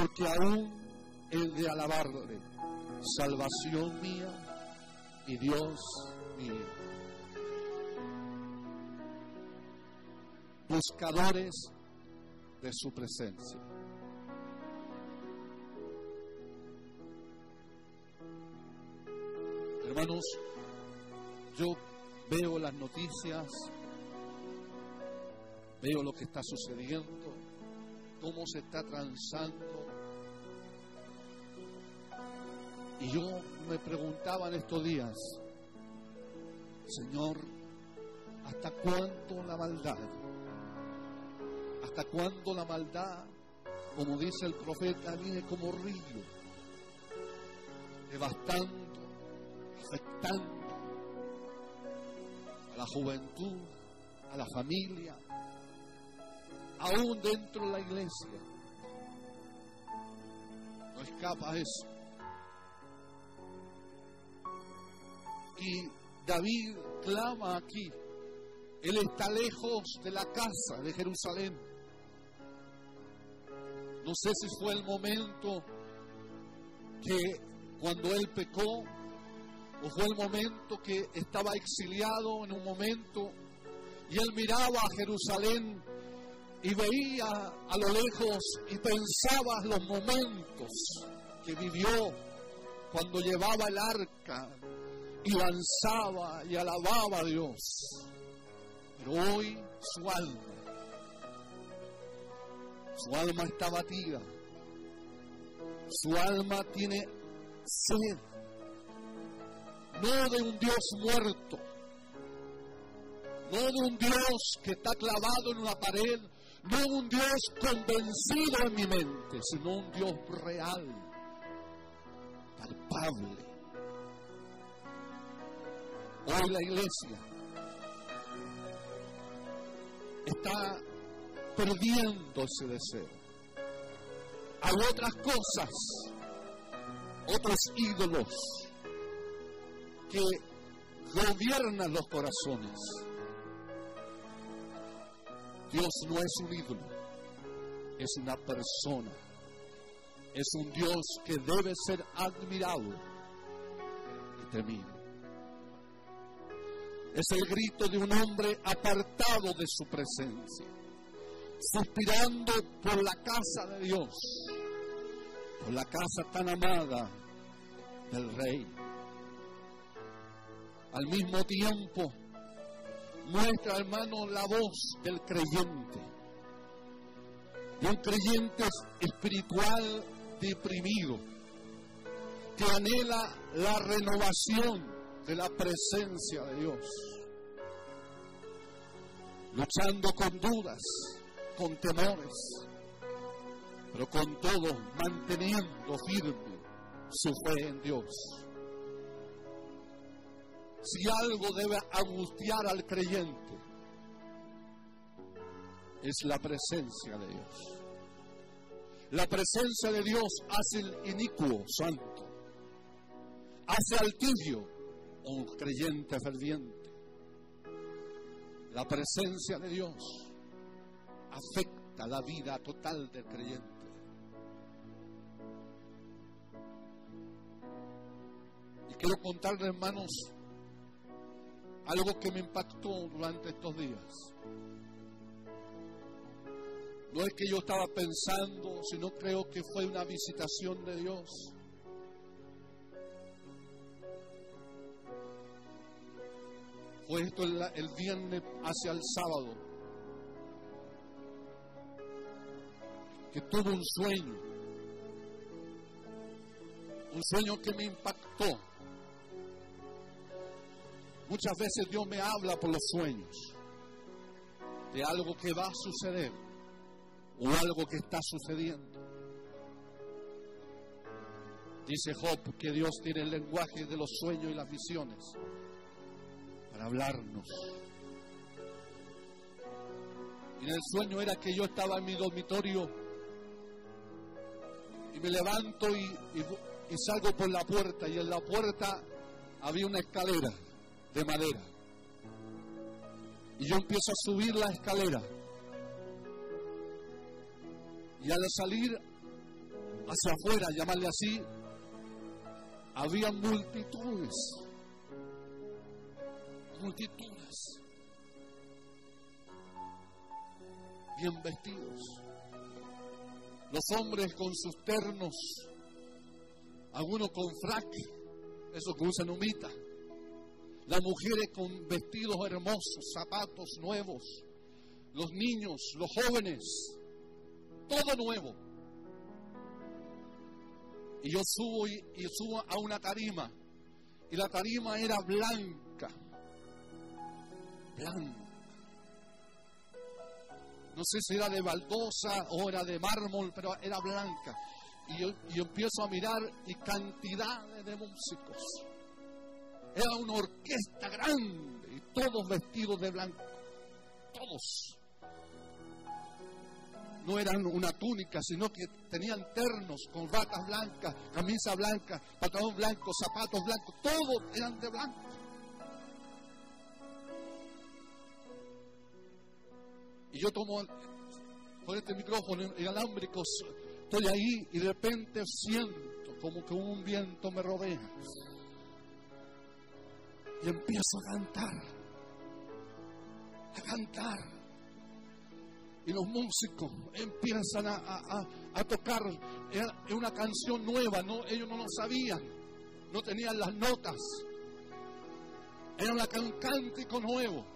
porque aún el de alabarle, salvación mía y Dios mío. Buscadores de su presencia. Hermanos, yo veo las noticias, veo lo que está sucediendo, cómo se está transando. Y yo me preguntaba en estos días, Señor, ¿hasta cuándo la maldad? ¿Hasta cuándo la maldad, como dice el profeta, viene como río, devastando, afectando a la juventud, a la familia, aún dentro de la iglesia? No escapa eso. Y David clama aquí. Él está lejos de la casa de Jerusalén. No sé si fue el momento que cuando él pecó, o fue el momento que estaba exiliado en un momento y él miraba a Jerusalén y veía a lo lejos y pensaba los momentos que vivió cuando llevaba el arca y lanzaba y alababa a Dios. Pero hoy su alma, su alma está batida, su alma tiene sed, no de un Dios muerto, no de un Dios que está clavado en una pared, no de un Dios convencido en mi mente, sino un Dios real, palpable Hoy la iglesia está perdiendo ese deseo. Hay otras cosas, otros ídolos que gobiernan los corazones. Dios no es un ídolo, es una persona. Es un Dios que debe ser admirado y temido. Es el grito de un hombre apartado de su presencia, suspirando por la casa de Dios, por la casa tan amada del Rey. Al mismo tiempo, muestra, hermano, la voz del creyente, de un creyente espiritual deprimido, que anhela la renovación de la presencia de Dios. Luchando con dudas, con temores, pero con todo manteniendo firme su fe en Dios. Si algo debe angustiar al creyente, es la presencia de Dios. La presencia de Dios hace el inicuo santo, hace al tibio un creyente ferviente. La presencia de Dios afecta la vida total del creyente. Y quiero contarle, hermanos, algo que me impactó durante estos días. No es que yo estaba pensando, sino creo que fue una visitación de Dios. Fue esto el, el viernes hacia el sábado. Que tuve un sueño. Un sueño que me impactó. Muchas veces Dios me habla por los sueños de algo que va a suceder o algo que está sucediendo. Dice Job que Dios tiene el lenguaje de los sueños y las visiones hablarnos. Y el sueño era que yo estaba en mi dormitorio y me levanto y, salgo por la puerta y en la puerta había una escalera de madera. Y yo empiezo a subir la escalera. Y al salir hacia afuera, llamarle así, había multitudes, multitudes, bien vestidos. Los hombres con sus ternos, algunos con frac, eso que usan humita. Las mujeres con vestidos hermosos, zapatos nuevos. Los niños, los jóvenes, todo nuevo. Y yo subo y, subo a una tarima. Y la tarima era blanca. Blanca. No sé si era de baldosa o era de mármol, pero era blanca. Y yo, empiezo a mirar y cantidades de músicos. Era una orquesta grande y todos vestidos de blanco. Todos. No eran una túnica, sino que tenían ternos con ratas blancas, camisa blanca, pantalón blanco, zapatos blancos, todos eran de blanco. Yo tomo con este micrófono inalámbrico, estoy ahí y de repente siento como que un viento me rodea. Y empiezo a cantar, a cantar. Y los músicos empiezan a, tocar. Es una canción nueva, no, ellos no lo sabían, no tenían las notas. Era un cántico nuevo.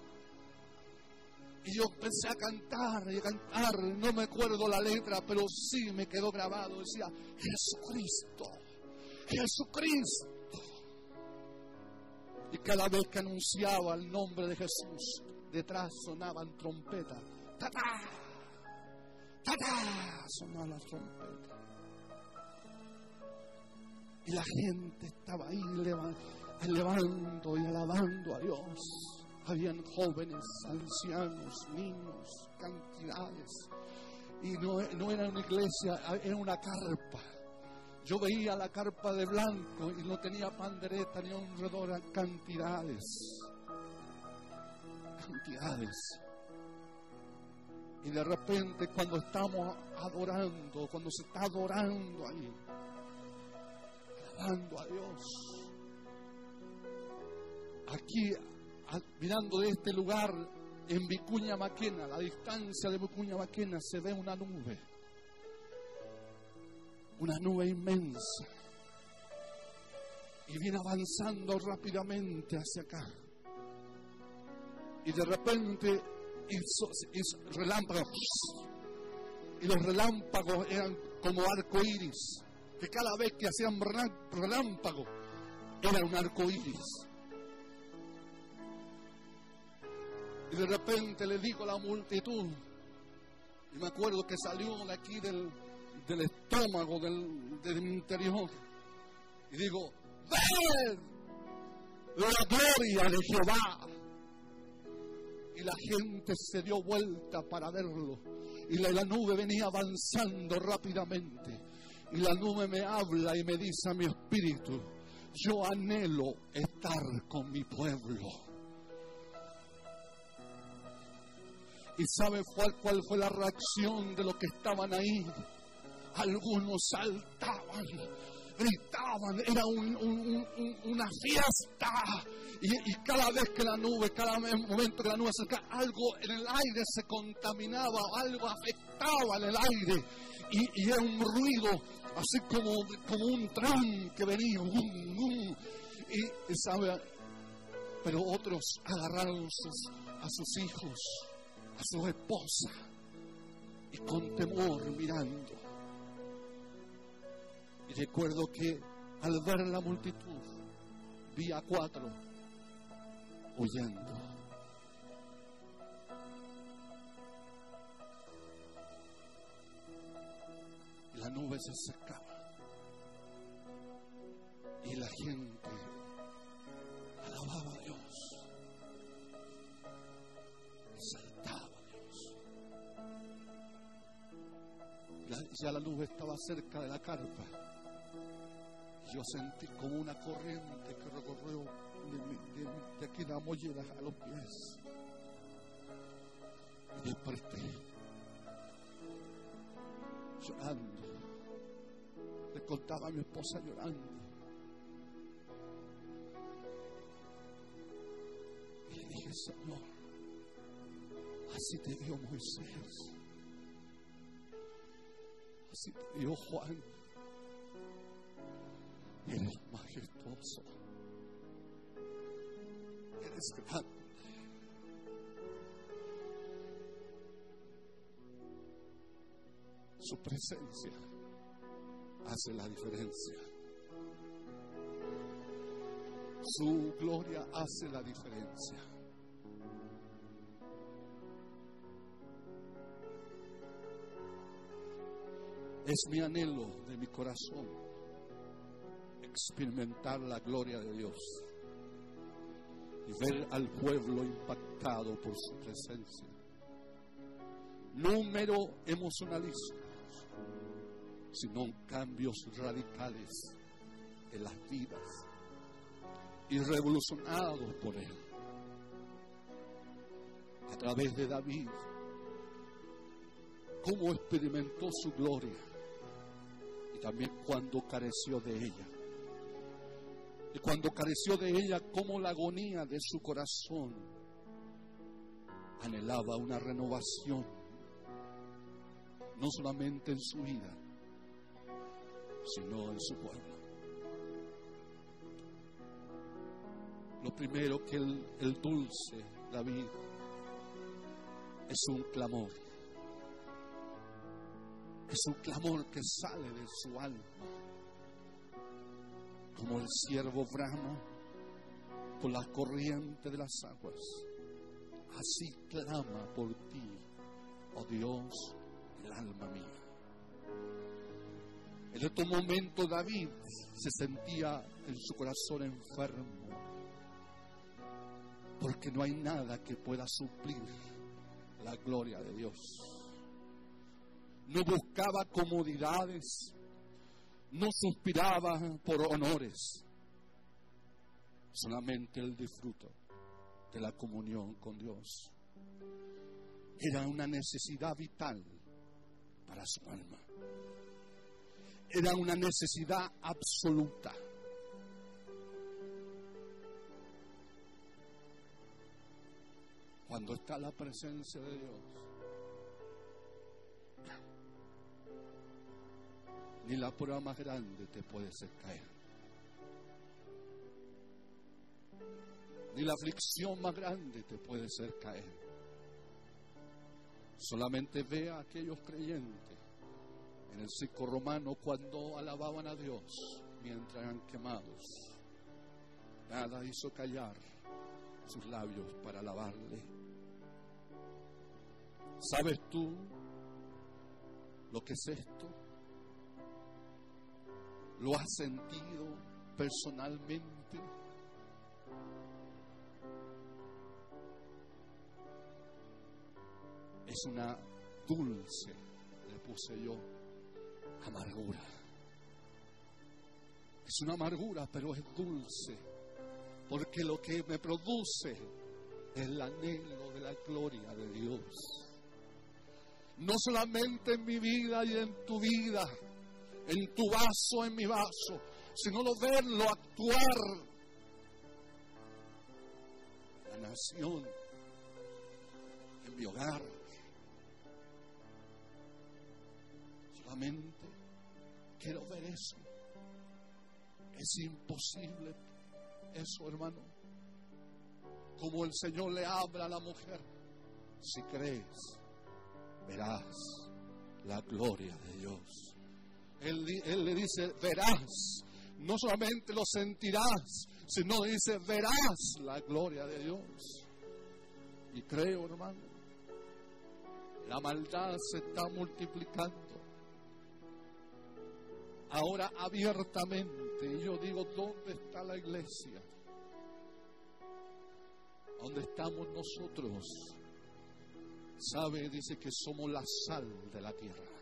Y yo empecé a cantar y a cantar, no me acuerdo la letra, pero sí me quedó grabado. Decía, Jesucristo, Jesucristo. Y cada vez que anunciaba el nombre de Jesús, detrás sonaban trompetas. ¡Tatá! ¡Tatá! Sonaban las trompetas. Y la gente estaba ahí elevando y alabando a Dios. Habían jóvenes, ancianos, niños, cantidades. Y no, era una iglesia, era una carpa. Yo veía la carpa de blanco y no tenía pandereta ni honradora, cantidades. Cantidades. Y de repente cuando estamos adorando, cuando se está adorando ahí, alabando a Dios, aquí mirando de este lugar en Vicuña Maquena, la distancia de Vicuña Maquena, se ve una nube. Una nube inmensa. Y viene avanzando rápidamente hacia acá. Y de repente hizo, relámpagos. Y los relámpagos eran como arco iris. Que cada vez que hacían relámpago era un arco iris. Y de repente le digo a la multitud, y me acuerdo que salió de aquí del, estómago, del, del interior, y digo, ¡Ven! La gloria de Jehová. Y la gente se dio vuelta para verlo. Y la, la nube venía avanzando rápidamente. Y la nube me habla y me dice a mi espíritu, yo anhelo estar con mi pueblo. ¿Y sabe cuál, cuál fue la reacción de los que estaban ahí? Algunos saltaban, gritaban, era una fiesta. Y, cada vez que la nube, cada momento que la nube se algo en el aire se contaminaba, algo afectaba en el aire. Y, era un ruido, así como, como un tren que venía. Y, sabe, pero otros agarraron a sus hijos a su esposa y con temor mirando. Y recuerdo que al ver la multitud vi a cuatro huyendo. La nube se acercaba. Y la gente alababa ya la luz estaba cerca de la carpa. Yo sentí como una corriente que recorrió de, aquí de la mollera a los pies. Y desperté, llorando, contaba a mi esposa llorando. Y le dije, Señor, así te dio Moisés. Dio Juan. Eres majestuoso. Eres grande. Su presencia hace la diferencia. Su gloria hace la diferencia. Es mi anhelo de mi corazón experimentar la gloria de Dios y ver al pueblo impactado por su presencia. Número emocionalista sino cambios radicales en las vidas y revolucionados por Él. A través de David, cómo experimentó su gloria también cuando careció de ella. Y cuando careció de ella, cómo la agonía de su corazón anhelaba una renovación, no solamente en su vida, sino en su pueblo. Lo primero que el, el dulce David es un clamor. Es un clamor que sale de su alma. Como el siervo brama por la corriente de las aguas. Así clama por ti, oh Dios, el alma mía. En otro momento David se sentía en su corazón enfermo, porque no hay nada que pueda suplir la gloria de Dios. No buscaba comodidades, no suspiraba por honores, solamente el disfruto de la comunión con Dios. Era una necesidad vital para su alma era una necesidad absoluta. Cuando está la presencia de Dios, ni la prueba más grande te puede hacer caer. Ni la aflicción más grande te puede hacer caer. Solamente ve a aquellos creyentes en el circo romano cuando alababan a Dios mientras eran quemados. Nada hizo callar sus labios para alabarle. ¿Sabes tú lo que es esto? ¿Lo has sentido personalmente? Es una dulce, le puse yo, amargura. Es una amargura, pero es dulce, porque lo que me produce es el anhelo de la gloria de Dios. No solamente en mi vida y en tu vida, en tu vaso, en mi vaso, sino lo verlo actuar la nación, en mi hogar. Solamente quiero ver eso. Es imposible eso, hermano. Como el Señor le habla a la mujer. Si crees, verás la gloria de Dios. Él, le dice, verás. No solamente lo sentirás, sino dice, verás la gloria de Dios. Y creo, hermano, la maldad se está multiplicando ahora abiertamente. Y yo digo, ¿dónde está la iglesia? ¿Dónde estamos nosotros? Sabe, dice que somos la sal de la tierra.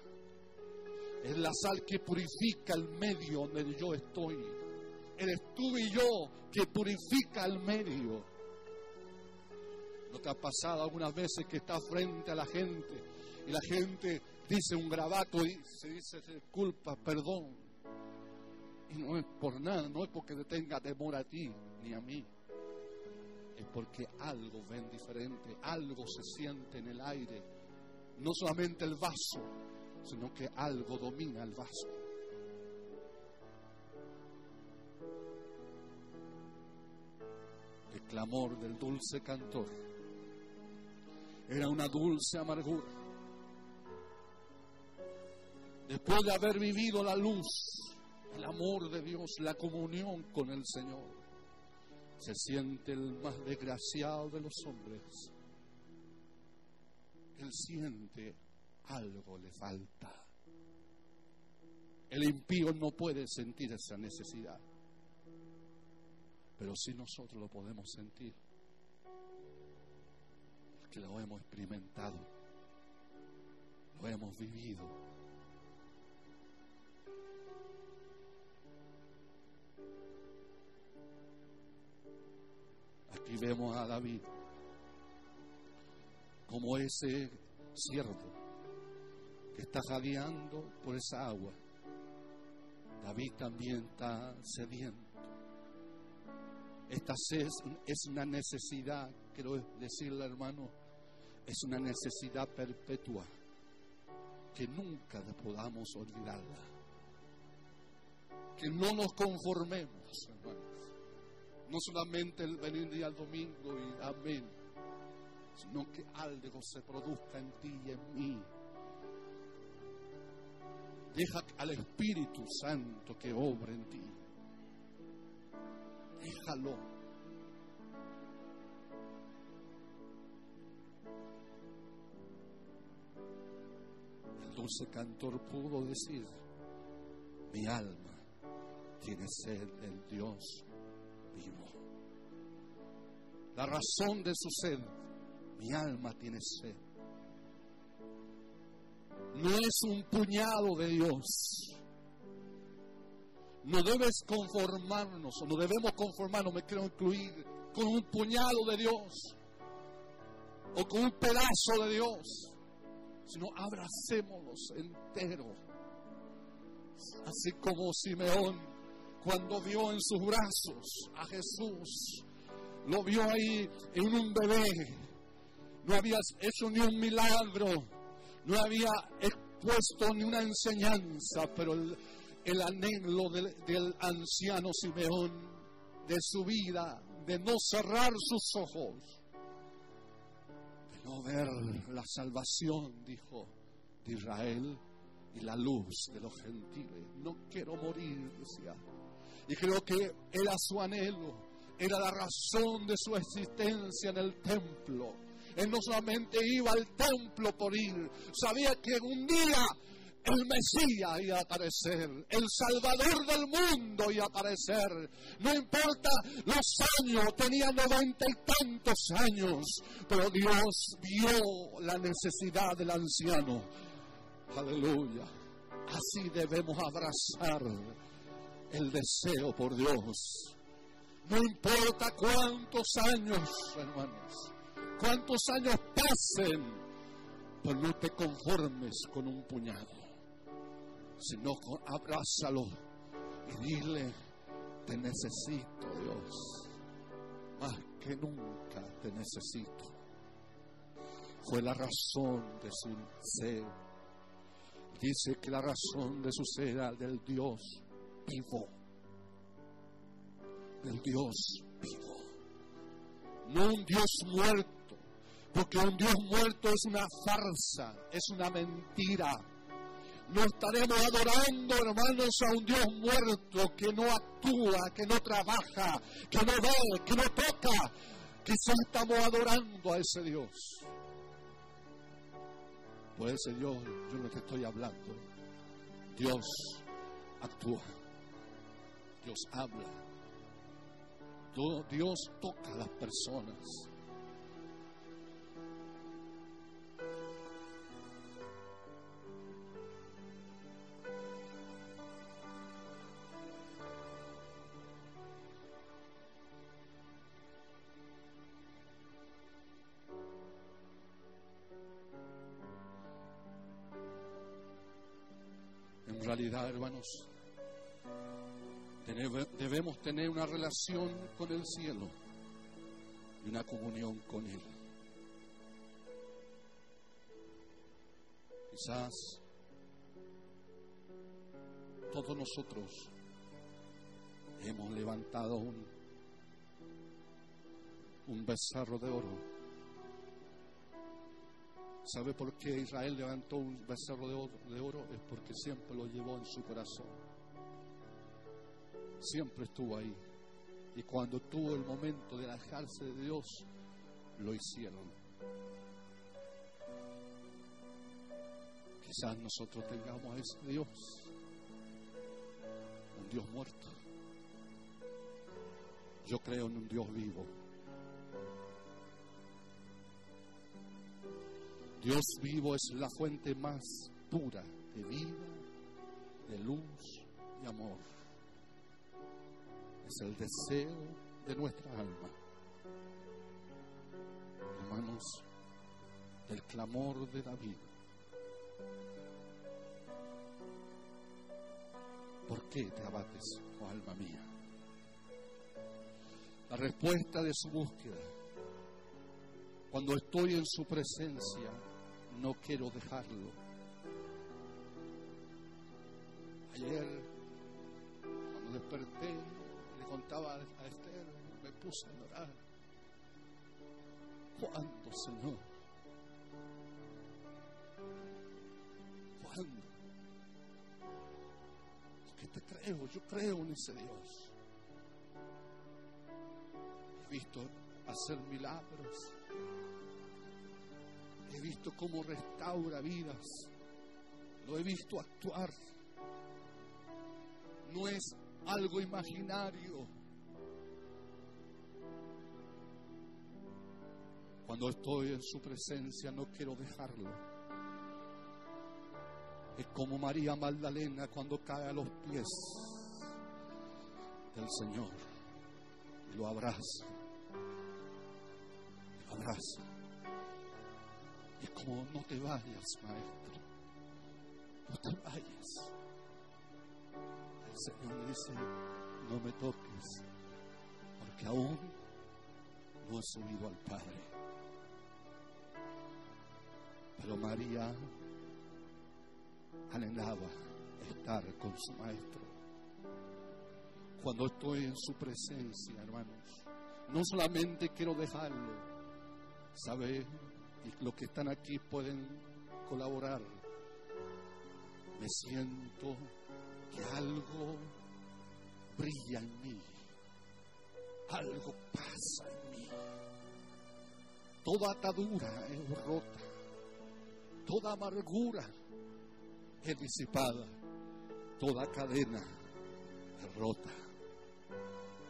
Es la sal que purifica el medio donde yo estoy. Eres tú y yo que purifica el medio. ¿No te ha pasado algunas veces que estás frente a la gente y la gente dice un gravato y se dice culpa, perdón? Y no es por nada, no es porque te tenga temor a ti ni a mí. Es porque algo ven diferente, algo se siente en el aire. No solamente el vaso, sino que algo domina el vaso. El clamor del dulce cantor era una dulce amargura. Después de haber vivido la luz, el amor de Dios, la comunión con el Señor, se siente el más desgraciado de los hombres. Él siente algo le falta. El impío no puede sentir esa necesidad, pero sí nosotros lo podemos sentir, porque lo hemos experimentado, lo hemos vivido. Aquí vemos a David como ese siervo que está jadeando por esa agua. David también está sediento. Esta sed es una necesidad, quiero decirle hermano, es una necesidad perpetua que nunca podamos olvidarla. Que no nos conformemos, hermanos. No solamente el venir día al domingo y amén, sino que algo se produzca en ti y en mí Deja al Espíritu Santo que obre en ti. Déjalo. El dulce cantor pudo decir, mi alma tiene sed del Dios vivo. La razón de su sed, mi alma tiene sed no es un puñado de Dios. No debes conformarnos, o no debemos conformarnos, me quiero incluir, con un puñado de Dios o con un pedazo de Dios, sino abracémonos entero. Así como Simeón, cuando vio en sus brazos a Jesús, lo vio ahí en un bebé, no había hecho ni un milagro, no había expuesto ni una enseñanza, pero el, anhelo del, del anciano Simeón, de su vida, de no cerrar sus ojos, de no ver la salvación, dijo, de Israel y la luz de los gentiles. No quiero morir, decía. Y creo que era su anhelo, era la razón de su existencia en el templo él no solamente iba al templo por ir, sabía que un día el Mesías iba a aparecer, el Salvador del mundo iba a aparecer. No importa los años, tenía noventa y tantos años, pero Dios vio la necesidad del anciano. Aleluya. Así debemos abrazar el deseo por Dios. No importa cuántos años, hermanos cuántos años pasen, pero no te conformes con un puñado, sino abrázalo y dile, te necesito Dios, más que nunca te necesito. Fue la razón de su ser. Dice que la razón de su ser era del Dios vivo, del Dios vivo, no un Dios muerto porque un Dios muerto es una farsa, es una mentira. No estaremos adorando, hermanos, a un Dios muerto que no actúa, que no trabaja, que no ve, que no toca. Quizás estamos adorando a ese Dios. Pues ese Dios, yo no te estoy hablando. Dios actúa. Dios habla. Dios toca a las personas. Hermanos, Debemos tener una relación con el cielo y una comunión con Él. Quizás todos nosotros hemos levantado un, un becerro de oro. ¿Sabe por qué Israel levantó un becerro de oro? de oro? Es porque siempre lo llevó en su corazón. Siempre estuvo ahí. Y cuando tuvo el momento de alejarse de Dios, lo hicieron. Quizás nosotros tengamos ese Dios, un Dios muerto. Yo creo en un Dios vivo. Dios vivo es la fuente más pura de vida, de luz y amor. Es el deseo de nuestra alma. Hermanos, el clamor de David. ¿Por qué te abates, oh alma mía? La respuesta de su búsqueda. Cuando estoy en su presencia, no quiero dejarlo. Ayer, cuando desperté, le contaba a Esther, me puse a llorar. ¿Cuándo, Señor? ¿Cuándo? Porque te creo, yo creo en ese Dios visto hacer milagros. He visto cómo restaura vidas. Lo he visto actuar. No es algo imaginario. Cuando estoy en su presencia no quiero dejarlo. Es como María Magdalena cuando cae a los pies del Señor y lo abraza abraza. Y como no te vayas, maestro, no te vayas. El Señor le dice, no me toques, porque aún no he subido al Padre. Pero María anhelaba estar con su maestro. Cuando estoy en su presencia, hermanos, no solamente quiero dejarlo, sabe, y los que están aquí pueden colaborar. Me siento que algo brilla en mí, algo pasa en mí. Toda atadura es rota, toda amargura es disipada, toda cadena es rota.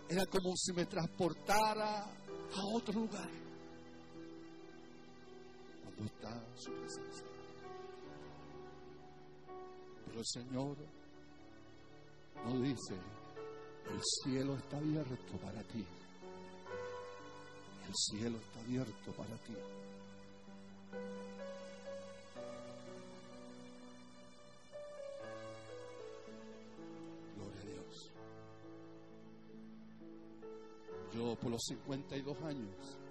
Era como si me transportara a otro lugar está su presencia. Pero el Señor no dice, el cielo está abierto para ti. El cielo está abierto para ti. Gloria a Dios. Yo por los 52 años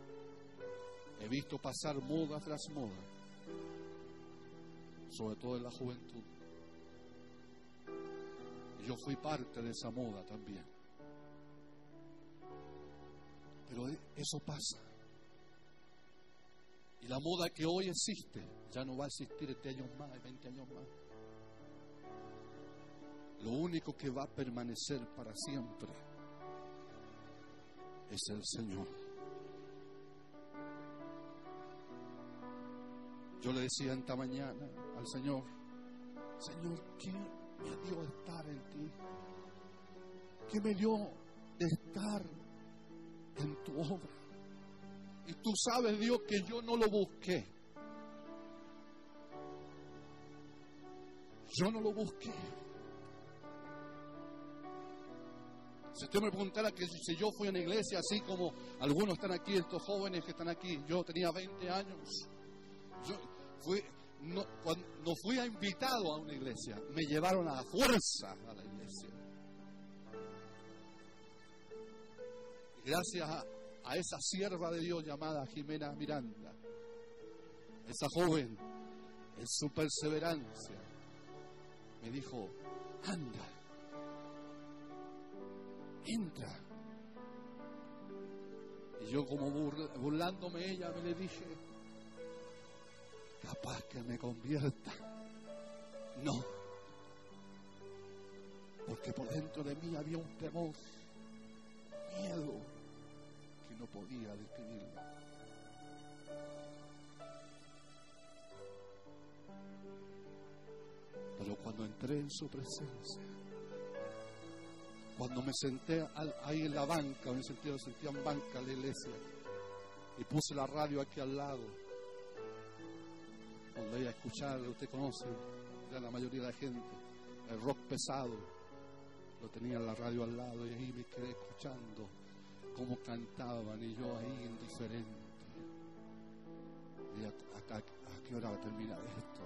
He visto pasar moda tras moda, sobre todo en la juventud. Yo fui parte de esa moda también. Pero eso pasa. Y la moda que hoy existe ya no va a existir este años más, 20 años más. Lo único que va a permanecer para siempre es el Señor. Yo le decía esta mañana al Señor, Señor, ¿qué me dio estar en ti? ¿Qué me dio de estar en tu obra? Y tú sabes, Dios, que yo no lo busqué. Yo no lo busqué. Si usted me preguntara que si yo fui a una iglesia así como algunos están aquí, estos jóvenes que están aquí, yo tenía 20 años. Yo, no, cuando fui invitado a una iglesia, me llevaron a la fuerza a la iglesia. Gracias a, a esa sierva de Dios llamada Jimena Miranda, esa joven, en su perseverancia, me dijo, anda, entra. Y yo como burlándome ella me le dije, capaz que me convierta. No, porque por dentro de mí había un temor, miedo, que no podía describirlo. Pero cuando entré en su presencia, cuando me senté ahí en la banca, me sentía, sentía en banca la iglesia, y puse la radio aquí al lado, cuando iba a usted conoce, ya la mayoría de la gente, el rock pesado, lo tenía en la radio al lado, y ahí me quedé escuchando cómo cantaban, y yo ahí indiferente. Y a, qué hora va a terminar esto?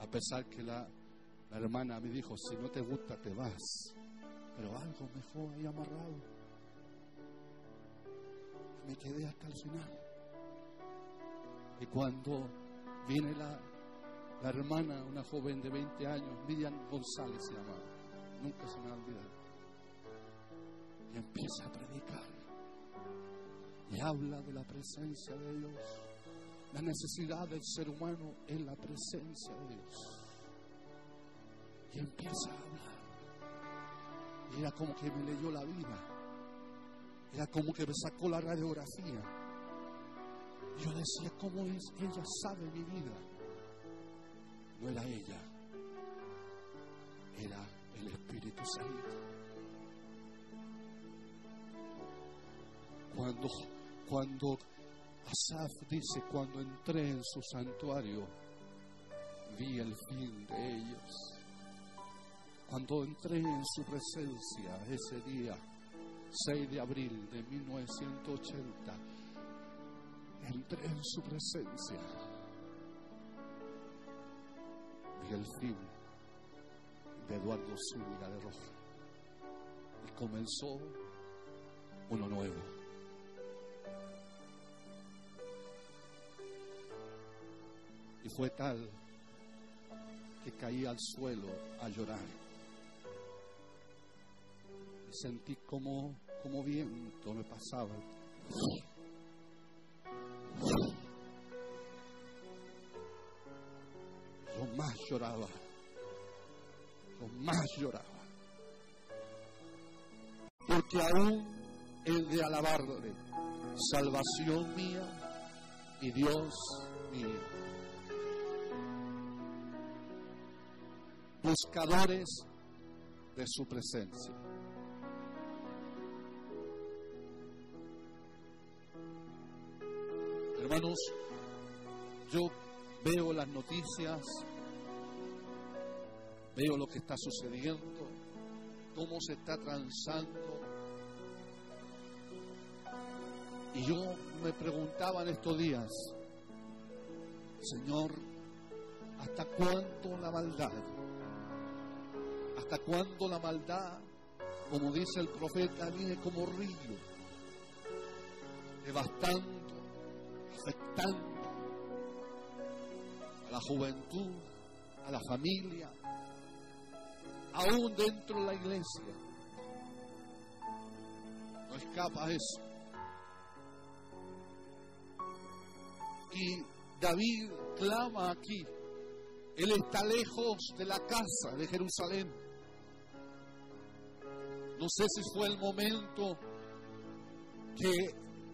A pesar que la, hermana me dijo, si no te gusta te vas, pero algo mejor ahí amarrado. me quedé hasta el final. Y cuando viene la, la hermana, una joven de 20 años, Miriam González se llamaba, nunca se me ha olvidado, y empieza a predicar. Y habla de la presencia de Dios la necesidad del ser humano en la presencia de Dios. Y empieza a hablar. Y era como que me leyó la vida. Era como que me sacó la radiografía. Yo decía, ¿cómo es? Ella sabe mi vida. No era ella. Era el Espíritu Santo. Cuando, cuando Asaf dice, cuando entré en su santuario, vi el fin de ellos. Cuando entré en su presencia ese día, 6 de abril de 1980, entré en su presencia. Vi el fin de Eduardo Zúñiga de Roja. Y comenzó uno nuevo. Y fue tal que caí al suelo a llorar. Y sentí como, como viento me pasaba. Más lloraba. Más lloraba. Porque aún el de alabarle, salvación mía y Dios mío. buscadores de su presencia. Hermanos, yo veo las noticias, veo lo que está sucediendo, cómo se está transando. Y yo me preguntaba en estos días, Señor, ¿hasta cuándo la maldad? ¿Hasta cuándo la maldad, como dice el profeta, viene como río, devastando, afectando a la juventud, a la familia, aún dentro de la iglesia? No escapa eso. Y David clama aquí, Él está lejos de la casa de Jerusalén. No sé si fue el momento que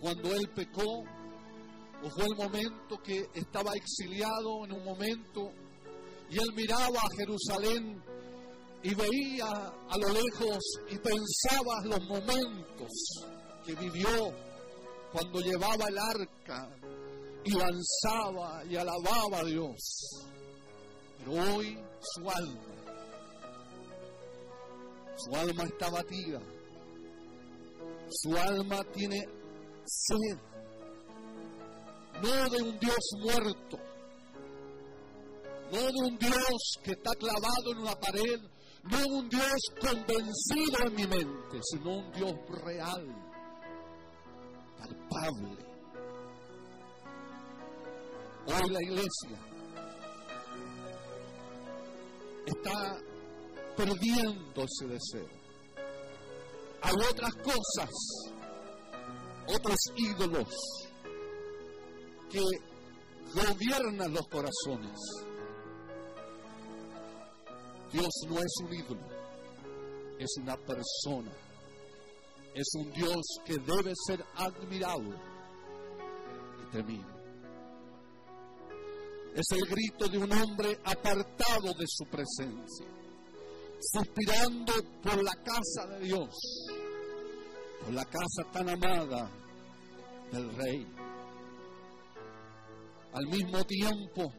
cuando él pecó, o fue el momento que estaba exiliado en un momento y él miraba a Jerusalén y veía a lo lejos y pensaba los momentos que vivió cuando llevaba el arca y lanzaba y alababa a Dios. Pero hoy su alma su alma está batida. Su alma tiene sed. No de un Dios muerto, no de un Dios que está clavado en una pared, no un Dios convencido en mi mente, sino un Dios real, palpable. Hoy la iglesia está perdiendo ese deseo. Hay otras cosas, otros ídolos que gobiernan los corazones. Dios no es un ídolo, es una persona. Es un Dios que debe ser admirado y temido. Es el grito de un hombre apartado de su presencia, suspirando por la casa de Dios, por la casa tan amada del Rey. Al mismo tiempo,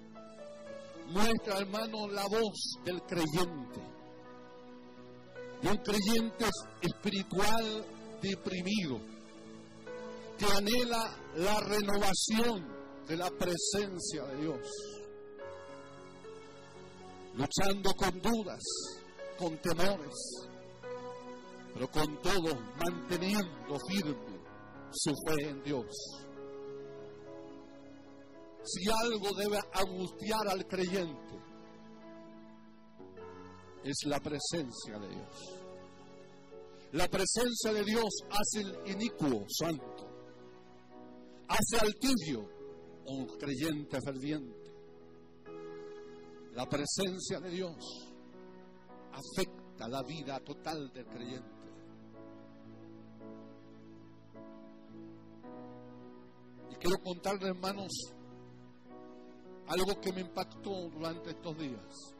muestra, hermano, la voz del creyente, de un creyente espiritual deprimido, que anhela la renovación de la presencia de Dios, luchando con dudas, con temores, pero con todo manteniendo firme su fe en Dios. Si algo debe angustiar al creyente, es la presencia de Dios. La presencia de Dios hace el inicuo santo, hace al tibio un creyente ferviente. La presencia de Dios afecta la vida total del creyente. Y quiero contarle, hermanos, algo que me impactó durante estos días.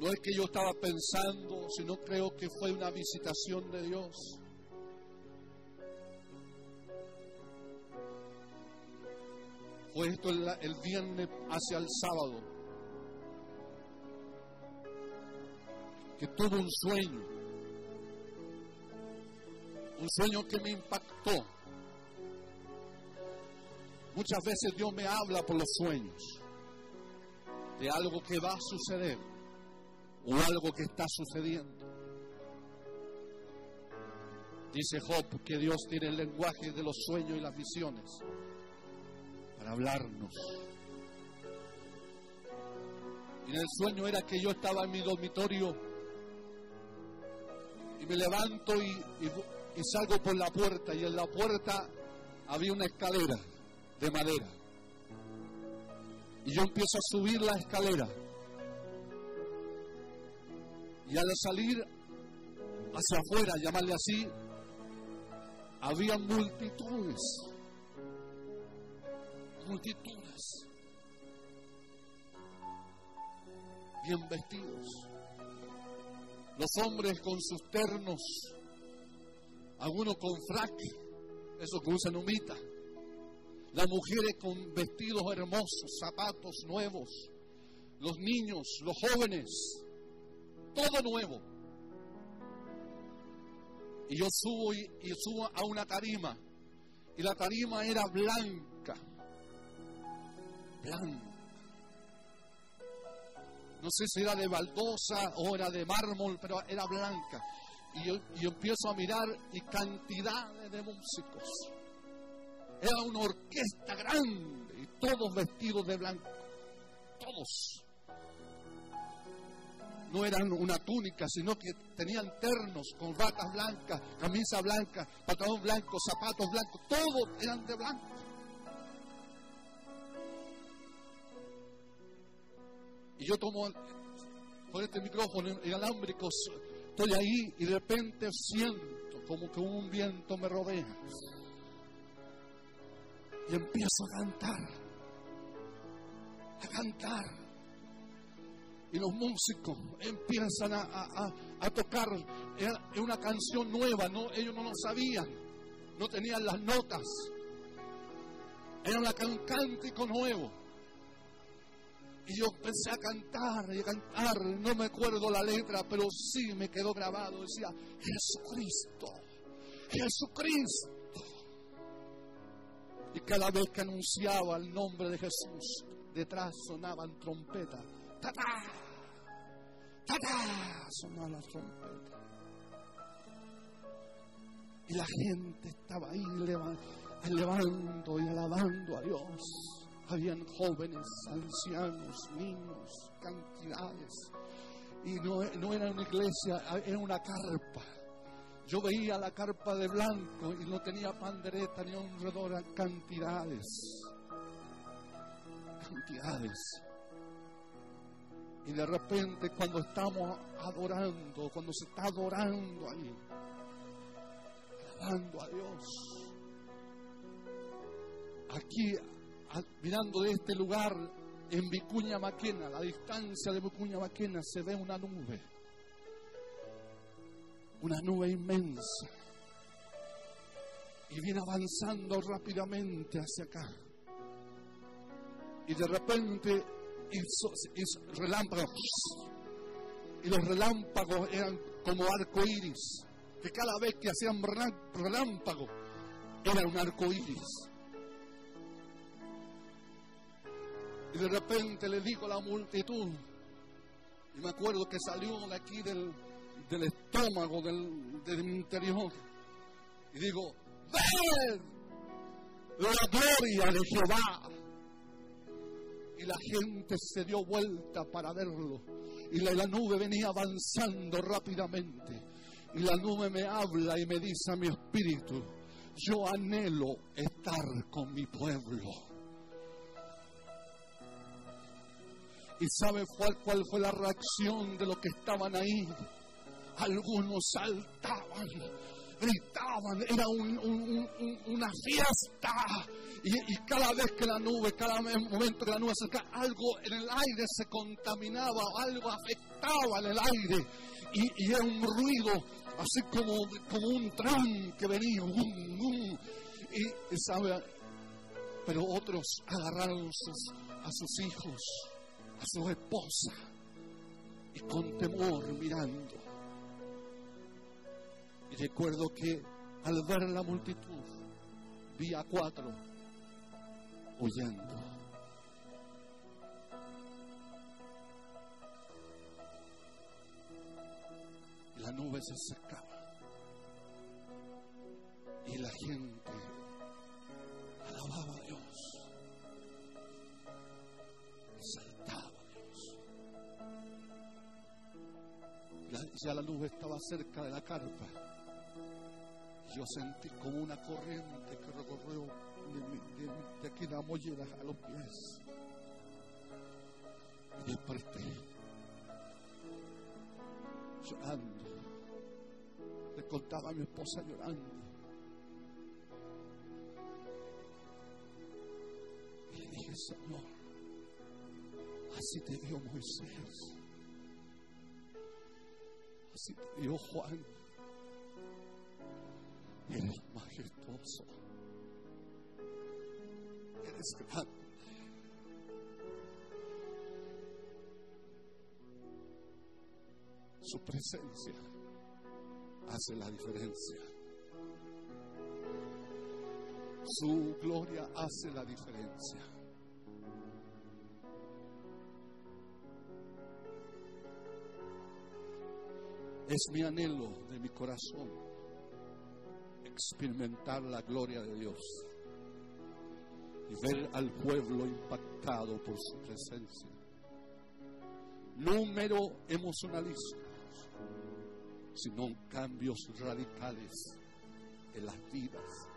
No es que yo estaba pensando, sino creo que fue una visitación de Dios. Fue esto el, viernes hacia el sábado. Que tuve un sueño. Un sueño que me impactó. Muchas veces Dios me habla por los sueños de algo que va a suceder o algo que está sucediendo. Dice Job que Dios tiene el lenguaje de los sueños y las visiones hablarnos. Y en el sueño era que yo estaba en mi dormitorio y me levanto y, y salgo por la puerta y en la puerta había una escalera de madera. Y yo empiezo a subir la escalera. Y al salir hacia afuera, llamarle así, había multitudes multitudes, bien vestidos. Los hombres con sus ternos, algunos con frac, esos que usan humita. Las mujeres con vestidos hermosos, zapatos nuevos. Los niños, los jóvenes, todo nuevo. Y yo subo y, subo a una tarima. Y la tarima era blanca no sé si era de baldosa o era de mármol, pero era blanca. Y yo, empiezo a mirar y cantidades de músicos. Era una orquesta grande y todos vestidos de blanco. Todos. No eran una túnica, sino que tenían ternos, con batas blancas, camisa blanca, pantalón blanco, zapatos blancos, todos eran de blanco. Y yo tomo con este micrófono inalámbrico, estoy ahí y de repente siento como que un viento me rodea. Y empiezo a cantar, a cantar. Y los músicos empiezan a, tocar es una canción nueva, no, ellos no lo sabían, no tenían las notas. Era un cántico nuevo. Y yo empecé a cantar y a cantar, no me acuerdo la letra, pero sí me quedó grabado. Decía, Jesucristo, Jesucristo. Y cada vez que anunciaba el nombre de Jesús, detrás sonaban trompetas. ¡Tatá! ¡Tatá! Sonaban las trompetas. Y la gente estaba ahí elevando y alabando a Dios. Habían jóvenes, ancianos, niños, cantidades. Y no, no era una iglesia, era una carpa. Yo veía la carpa de blanco y no tenía pandereta ni un redor, cantidades. Cantidades. Y de repente cuando estamos adorando, cuando se está adorando ahí, alabando a Dios, aquí mirando de este lugar en Vicuña Maquena, la distancia de Vicuña Maquena, se ve una nube. Una nube inmensa. Y viene avanzando rápidamente hacia acá. Y de repente hizo, relámpagos. Y los relámpagos eran como arco iris. Que cada vez que hacían relámpago era un arco iris. Y de repente le digo a la multitud, y me acuerdo que salió de aquí del, estómago, del, interior, y digo, ¡Ven! La gloria de Jehová. Y la gente se dio vuelta para verlo. Y la, la nube venía avanzando rápidamente. Y la nube me habla y me dice a mi espíritu, yo anhelo estar con mi pueblo. ¿Y sabe cuál, cuál fue la reacción de los que estaban ahí? Algunos saltaban, gritaban, era una fiesta. Y, cada vez que la nube, cada momento que la nube se acercaba, algo en el aire se contaminaba, algo afectaba en el aire. Y, era un ruido, así como, como un tren que venía. y, sabe, pero otros agarraron a sus hijos a su esposa y con temor mirando. Recuerdo que al ver la multitud, vi a cuatro huyendo. La nube se acercaba y la gente alababa a Dios. ya la nube estaba cerca de la carpa. Yo sentí como una corriente que recorrió de, aquí de la mollera a los pies. Y desperté, llorando. Le contaba a mi esposa llorando. Y le dije, Señor, así te dio Moisés. Así dio Juan. Eres majestuoso. Eres grande. Su presencia hace la diferencia. Su gloria hace la diferencia. Es mi anhelo de mi corazón experimentar la gloria de Dios y ver al pueblo impactado por su presencia. Número emocionalistas, sino cambios radicales en las vidas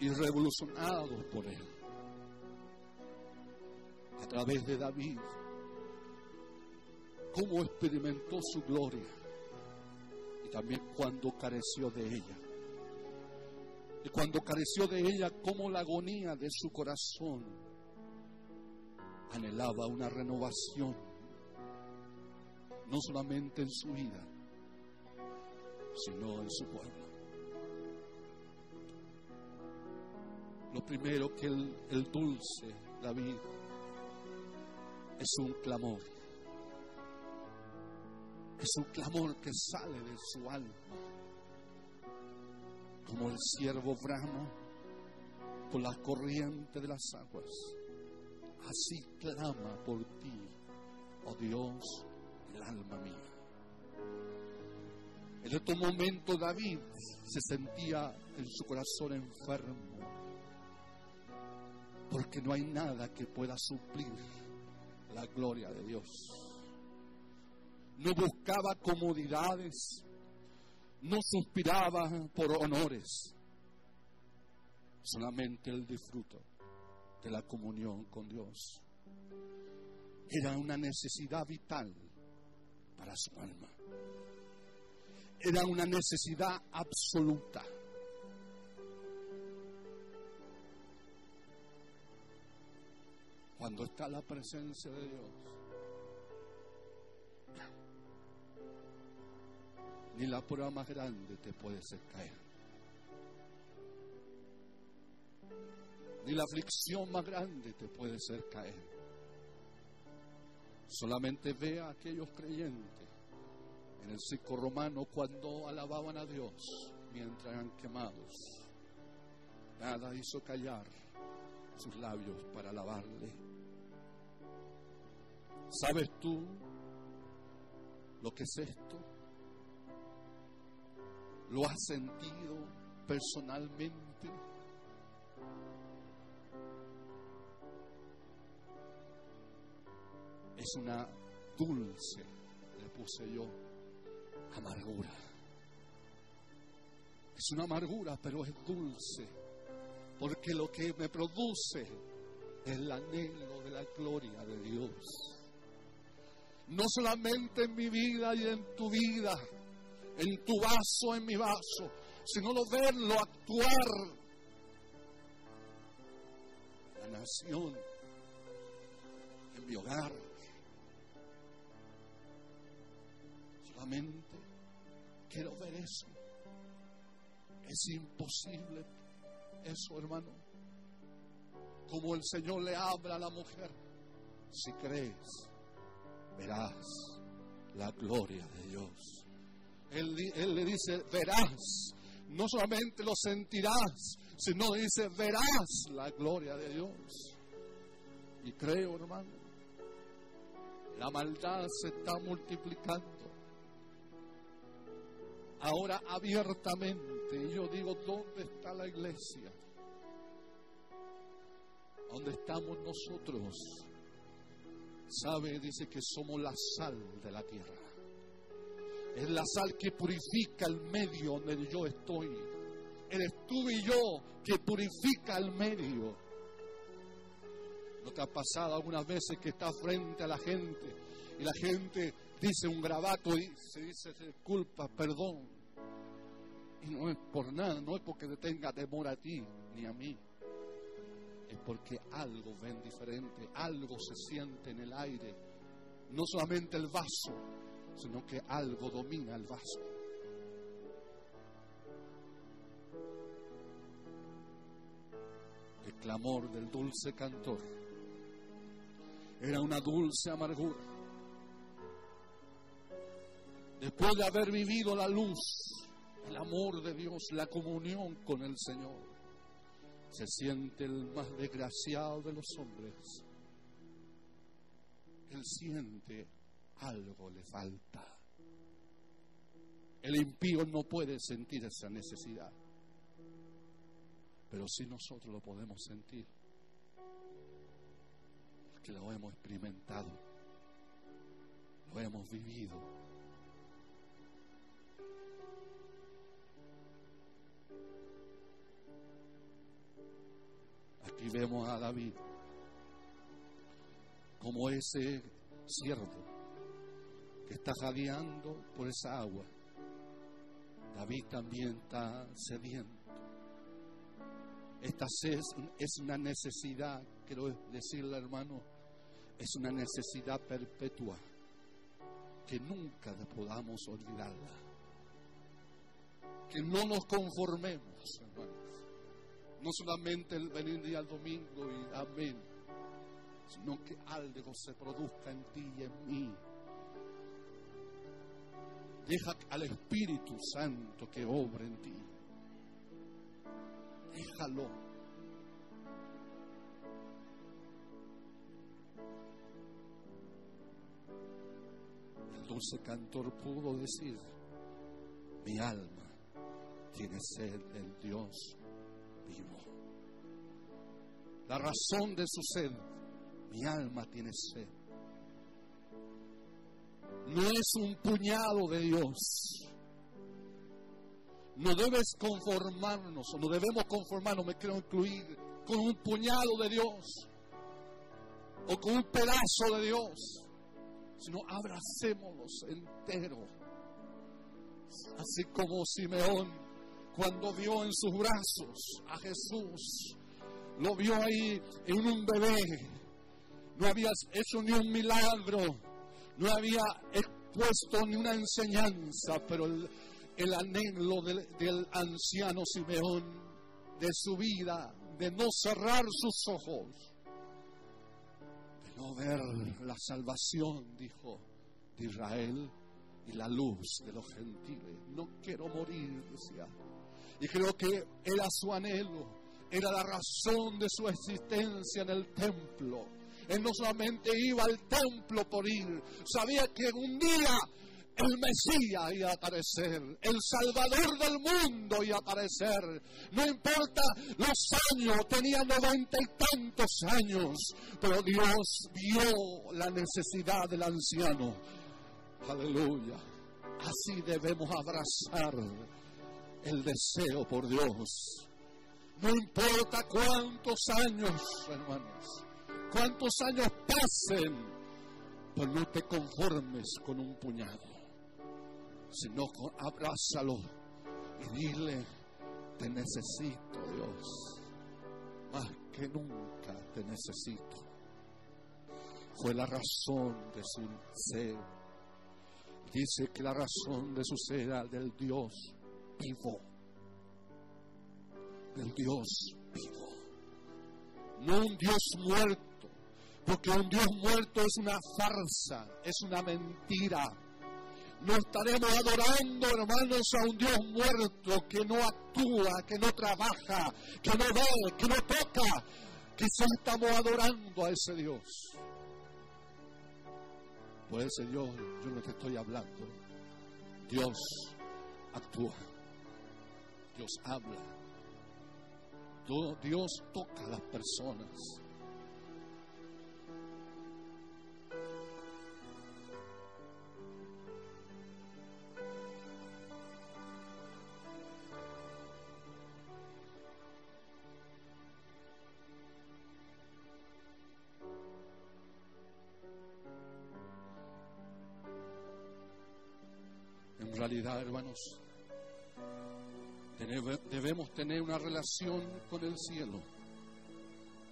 y revolucionados por Él. A través de David, cómo experimentó su gloria también cuando careció de ella. Y cuando careció de ella, como la agonía de su corazón anhelaba una renovación, no solamente en su vida, sino en su pueblo. Lo primero que el, dulce David es un clamor es un clamor que sale de su alma, como el siervo brama por la corriente de las aguas. Así clama por ti, oh Dios, el alma mía. En estos momentos David se sentía en su corazón enfermo, porque no hay nada que pueda suplir la gloria de Dios. No buscaba comodidades, no suspiraba por honores, solamente el disfruto de la comunión con Dios. Era una necesidad vital para su alma. Era una necesidad absoluta. Cuando está la presencia de Dios, ni la prueba más grande te puede hacer caer. Ni la aflicción más grande te puede hacer caer. Solamente ve a aquellos creyentes en el circo romano cuando alababan a Dios mientras eran quemados. Nada hizo callar sus labios para alabarle. ¿Sabes tú lo que es esto? ¿Lo has sentido personalmente? Es una dulce, le puse yo, amargura. Es una amargura, pero es dulce, porque lo que me produce es el anhelo de la gloria de Dios. No solamente en mi vida y en tu vida, en tu vaso, en mi vaso, sino lo verlo actuar. La nación, en mi hogar. Solamente quiero ver eso. Es imposible eso, hermano. Como el Señor le habla a la mujer. Si crees, verás la gloria de Dios. Él, le dice, verás, no solamente lo sentirás, sino dice, verás la gloria de Dios. Y creo, hermano, la maldad se está multiplicando. Ahora abiertamente, y yo digo, ¿dónde está la iglesia? ¿Dónde estamos nosotros? sabe, dice que somos la sal de la tierra. Es la sal que purifica el medio donde yo estoy. Eres tú y yo que purifica el medio. ¿No te ha pasado algunas veces que estás frente a la gente y la gente dice un grabato y se dice culpa, perdón? Y no es por nada, no es porque te tenga temor a ti ni a mí es porque algo ven diferente, algo se siente en el aire. No solamente el vaso, sino que algo domina el vaso. El clamor del dulce cantor era una dulce amargura. Después de haber vivido la luz, el amor de Dios, la comunión con el Señor, se siente el más desgraciado de los hombres. Él siente algo le falta. El impío no puede sentir esa necesidad, pero sí nosotros lo podemos sentir, porque lo hemos experimentado, lo hemos vivido. Y vemos a David como ese siervo está jadeando por esa agua. David también está sediento. Esta es, es una necesidad, quiero decirle hermano, es una necesidad perpetua que nunca podamos olvidarla. Que no nos conformemos, hermano no solamente el venir día al domingo y amén, sino que algo se produzca en ti y en mí. Deja al Espíritu Santo que obra en ti. Déjalo. El dulce cantor pudo decir, mi alma tiene sed del Dios vivo. La razón de su sed, mi alma tiene sed no es un puñado de Dios. No debes conformarnos, o no debemos conformarnos, me quiero incluir, con un puñado de Dios o con un pedazo de Dios, sino abracémonos entero. Así como Simeón, cuando vio en sus brazos a Jesús, lo vio ahí en un bebé, no había hecho ni un milagro, no había expuesto ni una enseñanza, pero el, anhelo del, del anciano Simeón, de su vida, de no cerrar sus ojos, de no ver la salvación, dijo, de Israel y la luz de los gentiles. No quiero morir, decía. Y creo que era su anhelo, era la razón de su existencia en el templo. Él no solamente iba al templo por ir, sabía que un día el Mesías iba a aparecer, el Salvador del mundo iba a aparecer. No importa los años, tenía noventa y tantos años, pero Dios vio la necesidad del anciano. Aleluya. Así debemos abrazar el deseo por Dios. No importa cuántos años, hermanos, cuántos años pasen, pero no te conformes con un puñado sino abrázalo y dile, te necesito Dios, más que nunca te necesito. Fue la razón de su ser. Dice que la razón de su ser era del Dios vivo, del Dios vivo, no un Dios muerto, porque un Dios muerto es una farsa, es una mentira no estaremos adorando, hermanos, a un Dios muerto que no actúa, que no trabaja, que no ve, que no toca. Quizás estamos adorando a ese Dios. Pues ese Dios, yo no te estoy hablando. Dios actúa. Dios habla. Dios toca a las personas. Hermanos, debemos tener una relación con el cielo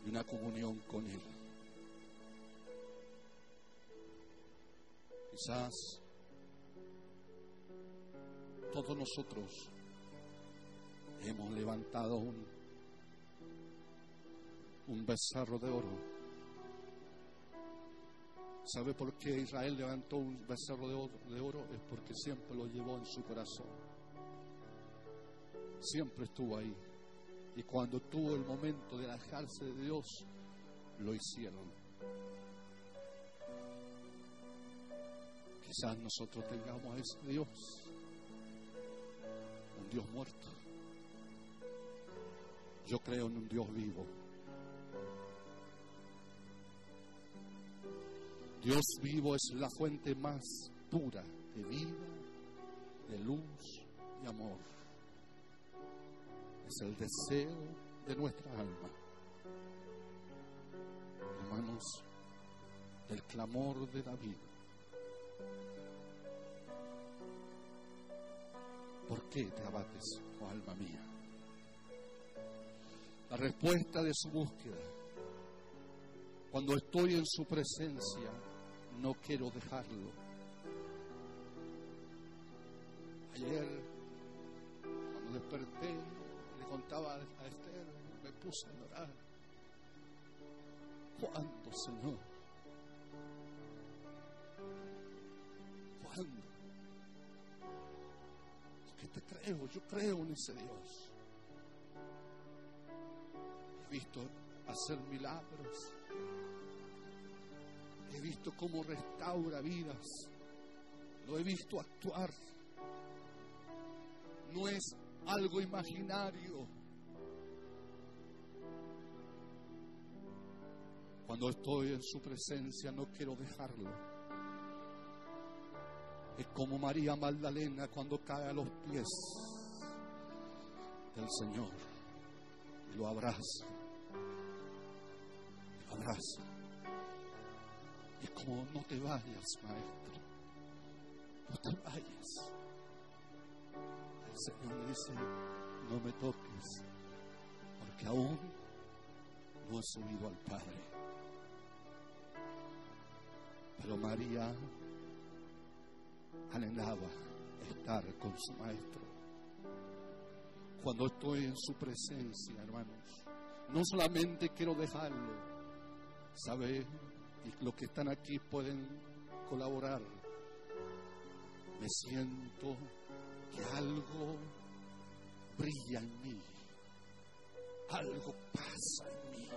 y una comunión con Él. Quizás todos nosotros hemos levantado un, un becerro de oro ¿Sabe por qué Israel levantó un becerro de oro? Es porque siempre lo llevó en su corazón. Siempre estuvo ahí. Y cuando tuvo el momento de alejarse de Dios, lo hicieron. Quizás nosotros tengamos a ese Dios, un Dios muerto. Yo creo en un Dios vivo. Dios vivo es la fuente más pura de vida, de luz y amor. Es el deseo de nuestra alma. Hermanos, el clamor de David. ¿Por qué te abates, oh alma mía? La respuesta de su búsqueda. Cuando estoy en su presencia, no quiero dejarlo. Ayer, cuando desperté, le contaba a Esther, me puse a llorar. ¿Cuándo, Señor? ¿Cuándo? que te creo, yo creo en ese Dios. He visto hacer milagros He visto cómo restaura vidas. Lo he visto actuar. No es algo imaginario. Cuando estoy en su presencia no quiero dejarlo. Es como María Magdalena cuando cae a los pies del Señor y lo abraza. Lo abraza. Y como no te vayas, maestro. No te vayas. El Señor le dice, no me toques, porque aún no he subido al Padre. Pero María anhelaba estar con su maestro. Cuando estoy en su presencia, hermanos, no solamente quiero dejarlo, ¿sabe? Y los que están aquí pueden colaborar. Me siento que algo brilla en mí, algo pasa en mí.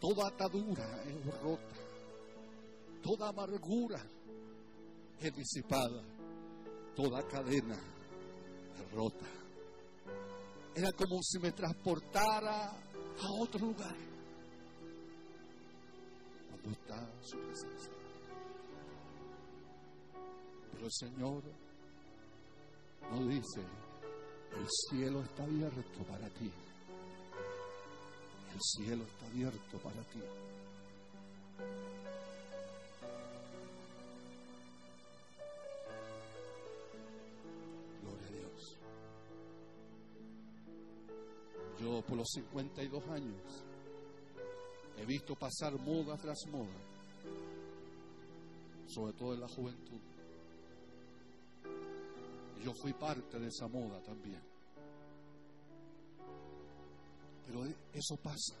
Toda atadura es rota, toda amargura es disipada, toda cadena es rota. Era como si me transportara a otro lugar está su presencia. Pero el Señor no dice, el cielo está abierto para ti. El cielo está abierto para ti. Gloria a Dios. Yo por los 52 años he visto pasar moda tras moda, sobre todo en la juventud. Yo fui parte de esa moda también. Pero eso pasa.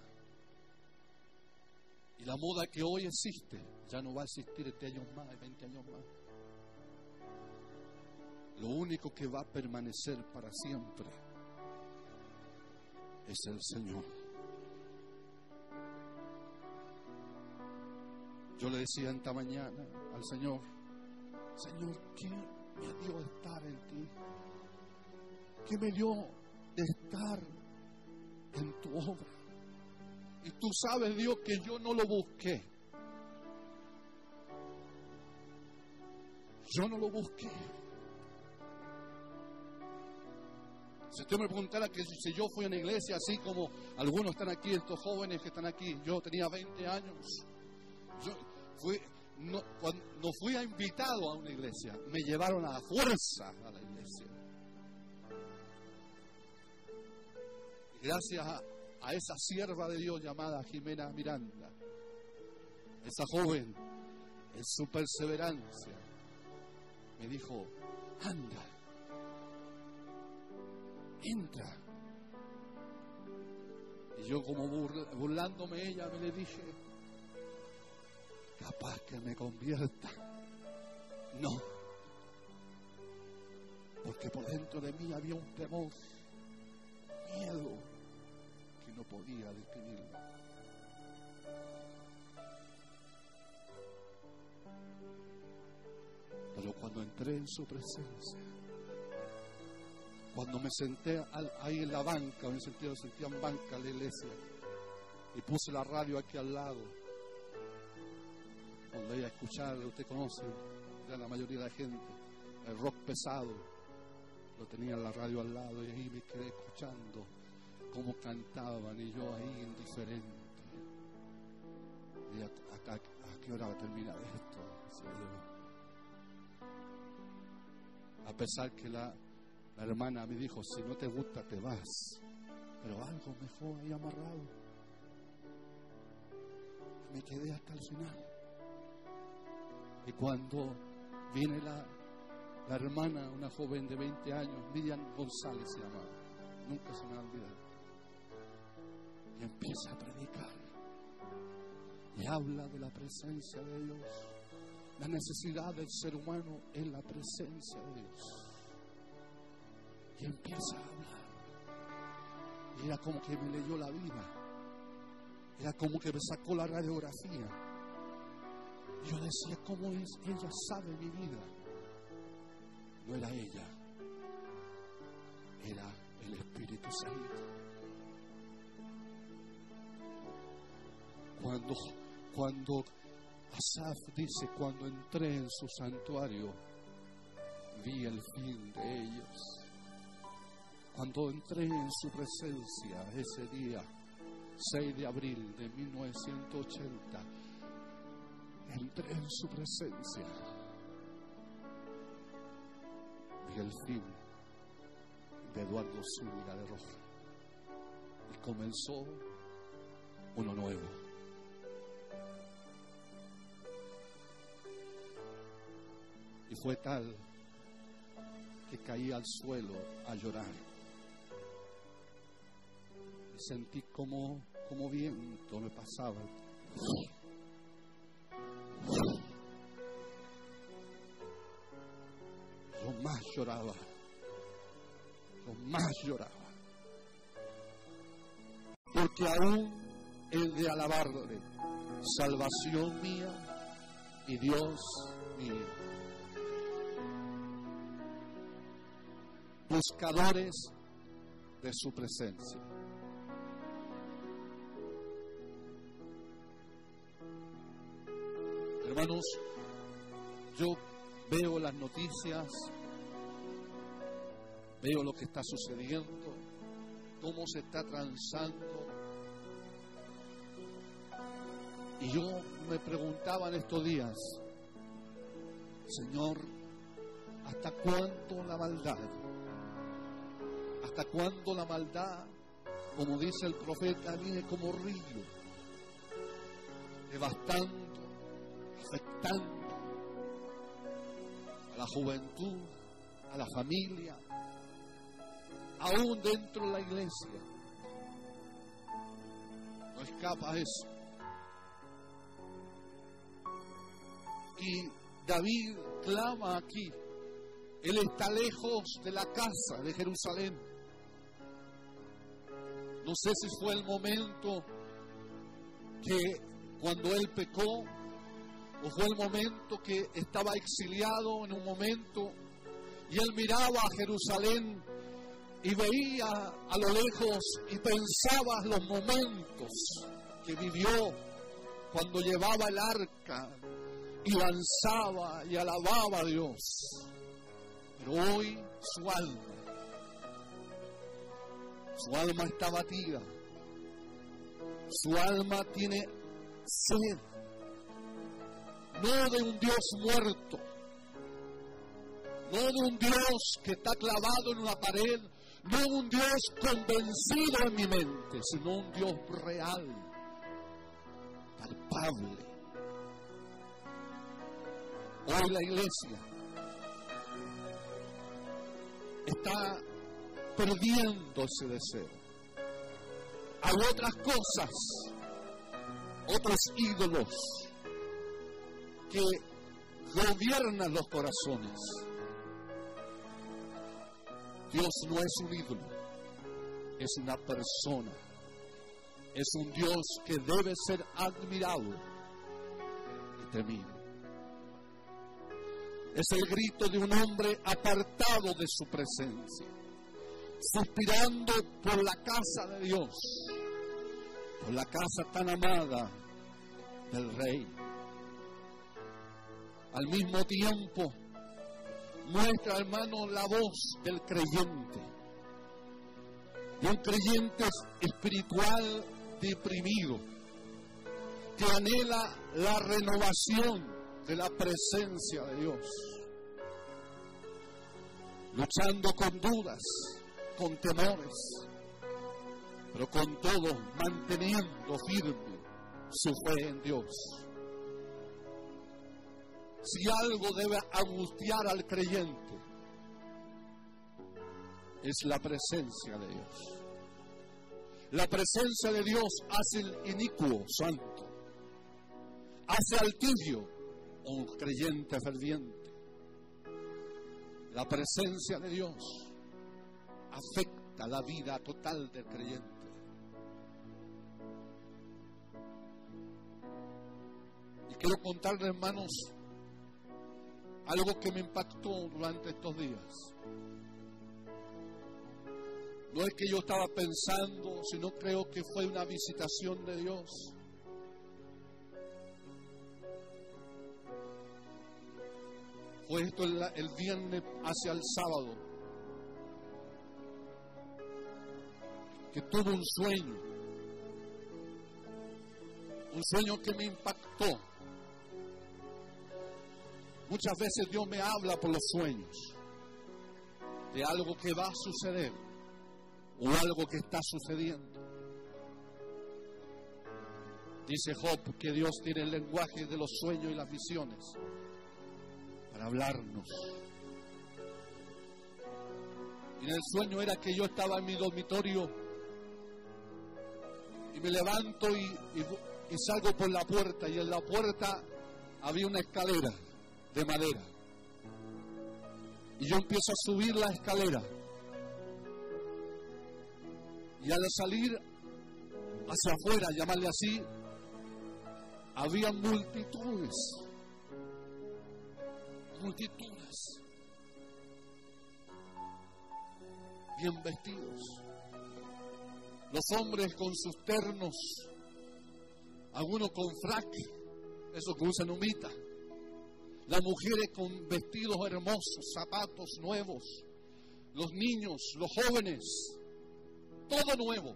Y la moda que hoy existe ya no va a existir este años más, 20 años más. Lo único que va a permanecer para siempre es el Señor. Yo le decía esta mañana al Señor, Señor, ¿qué me dio estar en ti? ¿Qué me dio de estar en tu obra? Y tú sabes, Dios, que yo no lo busqué. Yo no lo busqué. Si usted me preguntara que si yo fui a una iglesia así como algunos están aquí, estos jóvenes que están aquí, yo tenía 20 años. Yo fui, no, no fui a invitado a una iglesia, me llevaron a fuerza a la iglesia. Gracias a, a esa sierva de Dios llamada Jimena Miranda, esa joven, en su perseverancia, me dijo, anda, entra. Y yo como burlándome ella me le dije, capaz que me convierta. No, porque por dentro de mí había un temor, miedo, que no podía describirlo. Pero cuando entré en su presencia, cuando me senté ahí en la banca, me sentía, sentía en banca la iglesia, y puse la radio aquí al lado, donde iba a escuchar, usted conoce, ya la mayoría de la gente, el rock pesado, lo tenía en la radio al lado, y ahí me quedé escuchando cómo cantaban, y yo ahí indiferente. Y a, qué hora va a terminar esto. A pesar que la, la hermana me dijo, si no te gusta te vas, pero algo me dejó ahí amarrado. Me quedé hasta el final. Y cuando viene la, la hermana, una joven de 20 años, Miriam González se llamaba, nunca se me va a olvidar, y empieza a predicar. Y habla de la presencia de Dios. La necesidad del ser humano en la presencia de Dios. Y empieza a hablar. Y era como que me leyó la vida. Era como que me sacó la radiografía. Yo decía, ¿cómo es? Ella sabe mi vida. No era ella, era el Espíritu Santo. Cuando, cuando Asaf dice, cuando entré en su santuario, vi el fin de ellos. Cuando entré en su presencia ese día, 6 de abril de 1980, entré en su presencia. Vi el fin de Eduardo Zúñiga de Roja. Y comenzó uno nuevo. Y fue tal que caí al suelo a llorar. Y sentí como, como viento me pasaba. Más lloraba. Yo más lloraba. Porque aún el de alabarle, salvación mía y Dios mío. Buscadores de su presencia. Hermanos, yo veo las noticias, veo lo que está sucediendo, cómo se está transando. Y yo me preguntaba en estos días, Señor, ¿hasta cuándo la maldad? ¿Hasta cuándo la maldad, como dice el profeta, viene como río, devastando, afectando a la juventud, a la familia, aún dentro de la iglesia? No escapa eso. Y David clama aquí. Él está lejos de la casa de Jerusalén. No sé si fue el momento que cuando él pecó, o fue el momento que estaba exiliado en un momento y él miraba a Jerusalén y veía a lo lejos y pensaba los momentos que vivió cuando llevaba el arca y lanzaba y alababa a Dios. Pero hoy su alma, su alma está batida, su alma tiene sed, no de un Dios muerto, no de un Dios que está clavado en una pared, no un Dios convencido en mi mente, sino un Dios real, palpable Hoy la iglesia está perdiendo ese deseo. Hay otras cosas, otros ídolos que gobiernan los corazones. Dios no es un ídolo, es una persona. Es un Dios que debe ser admirado y temido. Es el grito de un hombre apartado de su presencia, suspirando por la casa de Dios, por la casa tan amada del Rey. Al mismo tiempo, muestra, hermano, la voz del creyente, de un creyente espiritual deprimido, que anhela la renovación de la presencia de Dios. Luchando con dudas, con temores, pero con todo manteniendo firme su fe en Dios. Si algo debe angustiar al creyente, es la presencia de Dios. La presencia de Dios hace el inicuo santo, hace al tibio un creyente ferviente. La presencia de Dios afecta la vida total del creyente. Y quiero contarle, hermanos, algo que me impactó durante estos días. No es que yo estaba pensando, sino creo que fue una visitación de Dios. Fue esto el, el viernes hacia el sábado. Que tuve un sueño. Un sueño que me impactó. Muchas veces Dios me habla por los sueños de algo que va a suceder o algo que está sucediendo. Dice Job que Dios tiene el lenguaje de los sueños y las visiones para hablarnos. Y en el sueño era que yo estaba en mi dormitorio y me levanto y, y salgo por la puerta y en la puerta había una escalera de madera. Y yo empiezo a subir la escalera. Y al salir hacia afuera, llamarle así, había multitudes, multitudes, bien vestidos. Los hombres con sus ternos, algunos con frac, eso que usan humita las mujeres con vestidos hermosos, zapatos nuevos, los niños, los jóvenes, todo nuevo.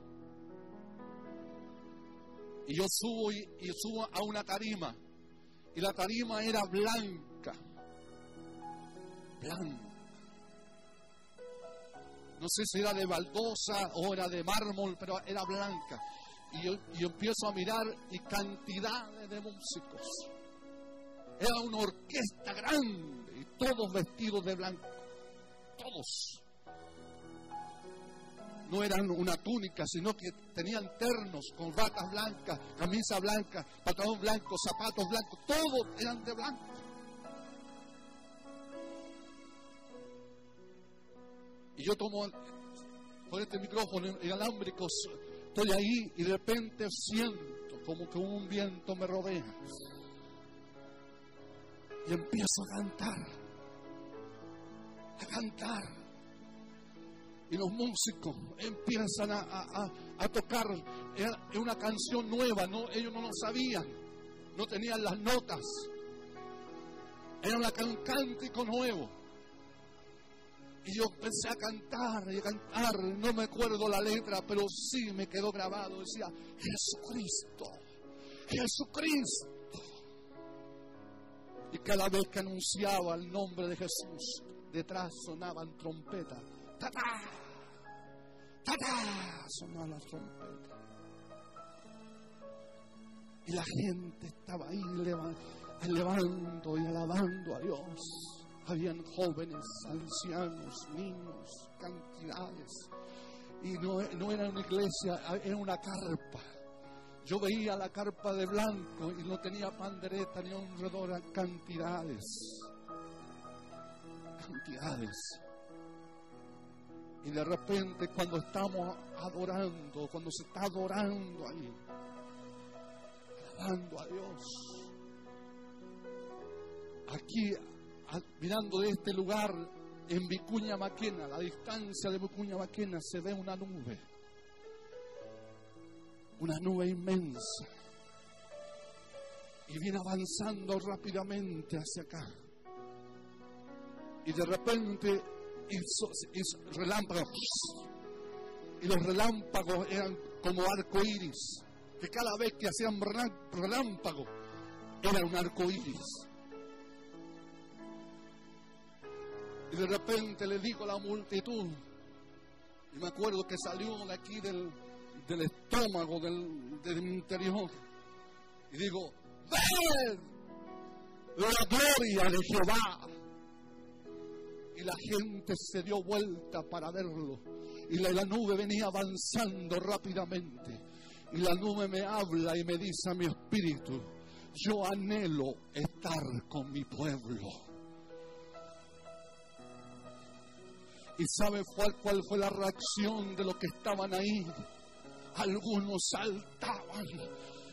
Y yo subo y, subo a una tarima. Y la tarima era blanca. Blanca. No sé si era de baldosa o era de mármol, pero era blanca. Y yo, y empiezo a mirar y cantidades de músicos era una orquesta grande y todos vestidos de blanco. Todos. No eran una túnica, sino que tenían ternos con batas blancas, camisa blanca, pantalón blanco, zapatos blancos. Todos eran de blanco. Y yo tomo con este micrófono inalámbrico, estoy ahí y de repente siento como que un viento me rodea y empiezo a cantar, a cantar. Y los músicos empiezan a, tocar es una canción nueva, ¿no? ellos no lo sabían, no tenían las notas. Era un cántico nuevo. Y yo empecé a cantar y a cantar, no me acuerdo la letra, pero sí me quedó grabado. Decía, Jesucristo, Jesucristo. Y cada vez que anunciaba el nombre de Jesús, detrás sonaban trompetas. ¡Tatá! ¡Tatá! Sonaban las trompetas. Y la gente estaba ahí elevando y alabando a Dios. Habían jóvenes, ancianos, niños, cantidades. Y no, no era una iglesia, era una carpa yo veía la carpa de blanco y no tenía pandereta ni honredora, cantidades, cantidades. Y de repente cuando estamos adorando, cuando se está adorando ahí, alabando a Dios, aquí mirando de este lugar en Vicuña Maquena, la distancia de Vicuña Maquena se ve una nube una nube inmensa. Y viene avanzando rápidamente hacia acá. Y de repente hizo, relámpagos. Y los relámpagos eran como arco iris. Que cada vez que hacían relámpago era un arco iris. Y de repente le dijo a la multitud, y me acuerdo que salió de aquí del, del estómago, del, del interior. Y digo, ¡Ven! La gloria de Jehová. Y la gente se dio vuelta para verlo. Y la, la nube venía avanzando rápidamente. Y la nube me habla y me dice a mi espíritu, yo anhelo estar con mi pueblo. ¿Y sabe cuál, cuál fue la reacción de los que estaban ahí? Algunos saltaban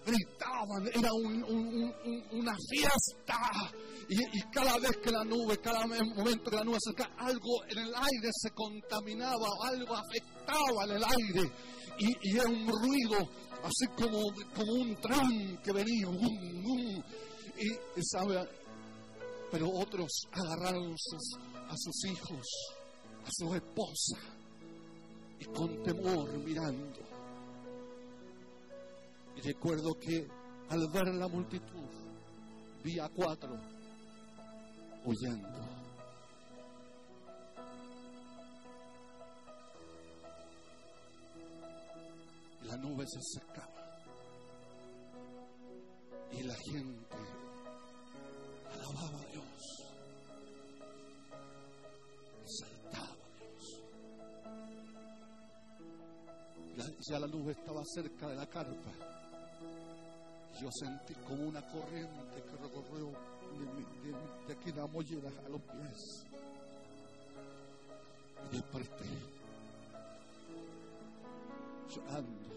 gritaban, era una fiesta. Y, cada vez que la nube, cada momento que la nube se acercaba, algo en el aire se contaminaba, algo afectaba en el aire. Y, era un ruido, así como, como un tren que venía. Y, sabe, pero otros agarraron a sus hijos, a su esposa, y con temor mirando y recuerdo que al ver la multitud, vi a cuatro huyendo. La nube se acercaba y la gente alababa a Dios, saltaba a Dios. ya la nube estaba cerca de la carpa yo sentí como una corriente que recorrió de, aquí de la mollera a los pies. Y desperté, llorando.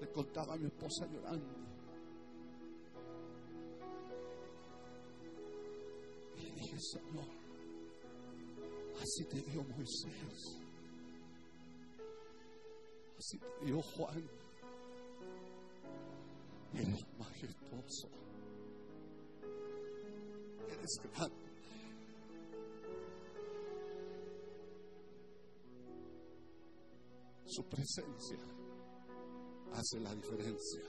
Le contaba a mi esposa llorando. Y le dije, Señor, así te dio Moisés. Así te dio Juan. Eres majestuoso. Eres grande. Su presencia hace la diferencia.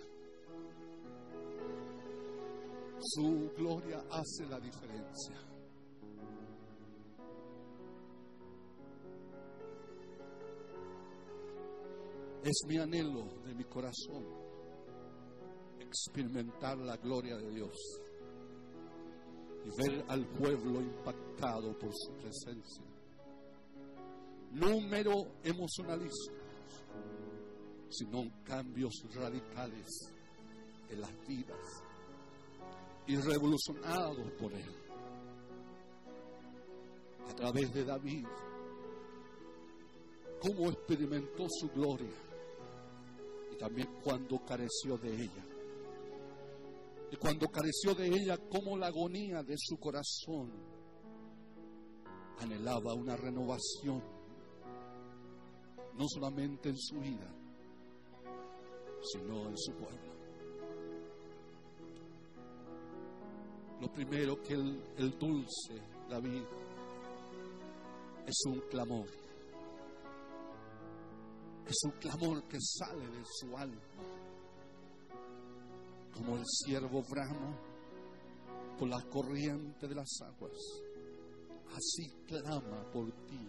Su gloria hace la diferencia. Es mi anhelo de mi corazón experimentar la gloria de Dios y ver al pueblo impactado por su presencia. Número emocionalismo, sino cambios radicales en las vidas y revolucionados por Él. A través de David, cómo experimentó su gloria y también cuando careció de ella. Y cuando careció de ella, como la agonía de su corazón anhelaba una renovación, no solamente en su vida, sino en su pueblo. Lo primero que el, dulce David es un clamor. Es un clamor que sale de su alma como el siervo brama por la corriente de las aguas. Así clama por ti,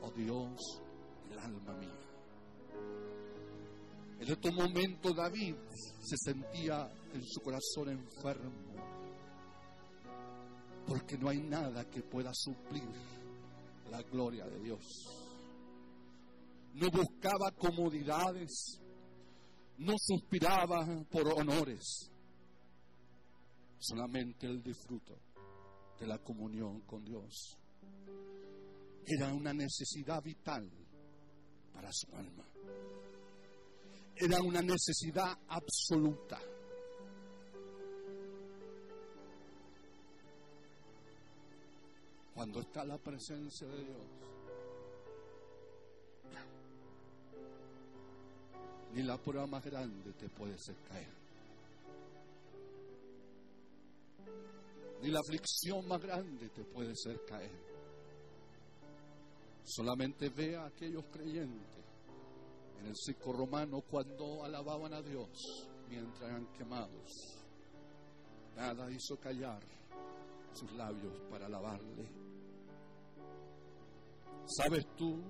oh Dios, el alma mía. En este momento David se sentía en su corazón enfermo, porque no hay nada que pueda suplir la gloria de Dios. No buscaba comodidades, no suspiraba por honores, solamente el disfruto de la comunión con Dios. Era una necesidad vital para su alma. Era una necesidad absoluta. Cuando está la presencia de Dios, ni la prueba más grande te puede hacer caer. Ni la aflicción más grande te puede hacer caer. Solamente ve a aquellos creyentes en el circo romano cuando alababan a Dios mientras eran quemados. Nada hizo callar sus labios para alabarle. ¿Sabes tú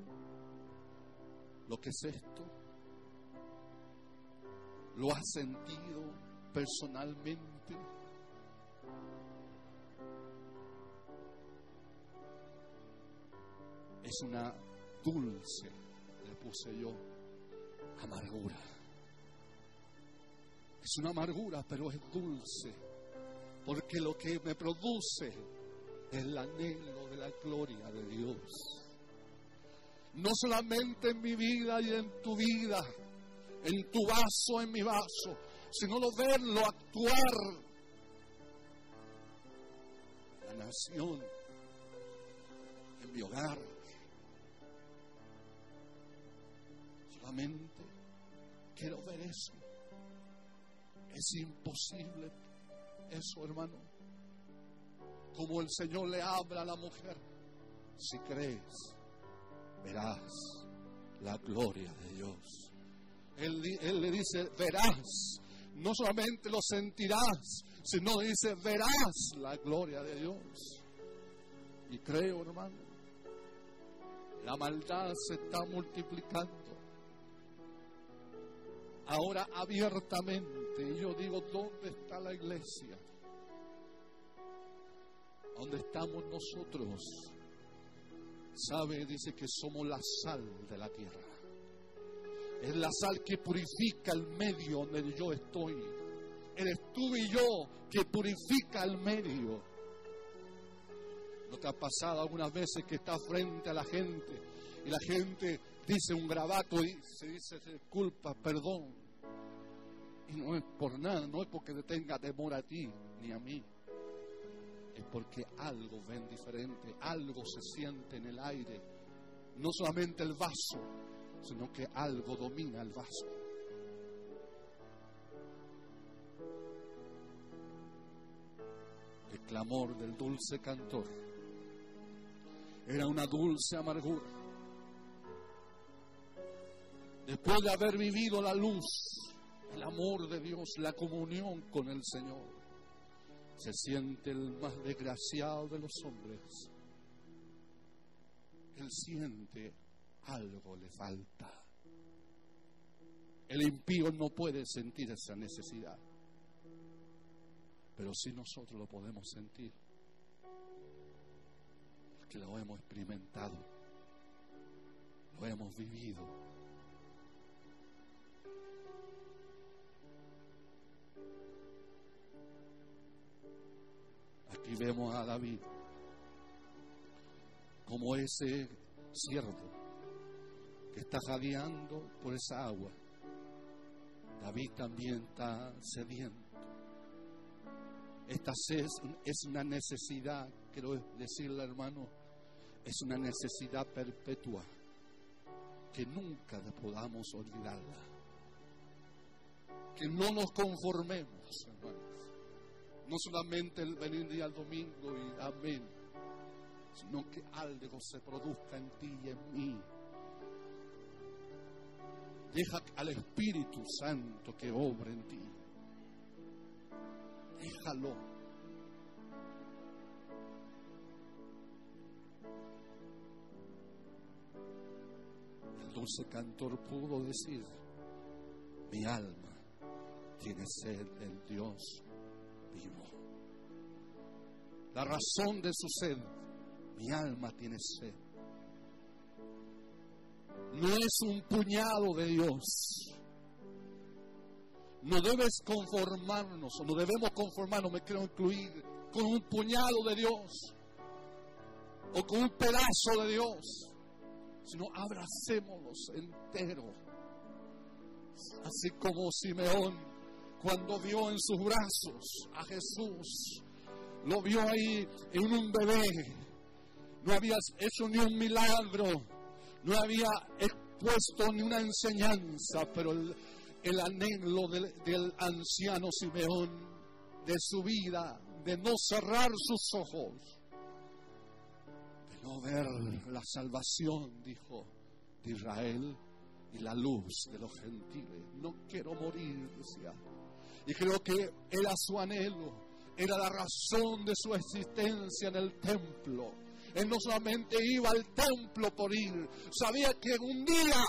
lo que es esto? ¿Lo has sentido personalmente? Es una dulce, le puse yo, amargura. Es una amargura, pero es dulce, porque lo que me produce es el anhelo de la gloria de Dios. No solamente en mi vida y en tu vida, en tu vaso, en mi vaso, sino lo verlo actuar. La nación, en mi hogar, solamente quiero ver eso. Es imposible eso, hermano. Como el Señor le habla a la mujer, si crees, verás la gloria de Dios. Él, le dice, verás, no solamente lo sentirás, sino dice, verás la gloria de Dios. Y creo, hermano, la maldad se está multiplicando. Ahora abiertamente, y yo digo, ¿dónde está la iglesia? ¿Dónde estamos nosotros? Sabe, dice que somos la sal de la tierra. Es la sal que purifica el medio donde yo estoy. Eres tú y yo que purifica el medio. ¿No te ha pasado algunas veces que estás frente a la gente y la gente dice un grabato y se dice culpa, perdón? Y no es por nada, no es porque te tenga temor a ti ni a mí es porque algo ven diferente, algo se siente en el aire. No solamente el vaso, sino que algo domina el vaso. El clamor del dulce cantor era una dulce amargura. Después de haber vivido la luz, el amor de Dios, la comunión con el Señor, se siente el más desgraciado de los hombres. Él siente algo le falta. El impío no puede sentir esa necesidad, pero si nosotros lo podemos sentir, porque lo hemos experimentado, lo hemos vivido. Y vemos a David como ese siervo está jadeando por esa agua. David también está sediento. Esta es, es una necesidad, quiero decirle hermano, es una necesidad perpetua que nunca podamos olvidarla. Que no nos conformemos, hermano no solamente el venir día al domingo y amén, sino que algo se produzca en ti y en mí. Deja al Espíritu Santo que obre en ti. Déjalo. El dulce cantor pudo decir, mi alma tiene sed del Dios la razón de su sed, mi alma tiene sed. No es un puñado de Dios. No debes conformarnos, o no debemos conformarnos, me quiero incluir, con un puñado de Dios o con un pedazo de Dios, sino abracémonos entero. Así como Simeón cuando vio en sus brazos a Jesús, lo vio ahí en un bebé, no había hecho ni un milagro, no había expuesto ni una enseñanza, pero el, anhelo del, del anciano Simeón, de su vida, de no cerrar sus ojos, de no ver la salvación, dijo, de Israel y la luz de los gentiles. No quiero morir, decía. Y creo que era su anhelo, era la razón de su existencia en el templo. Él no solamente iba al templo por ir, sabía que un día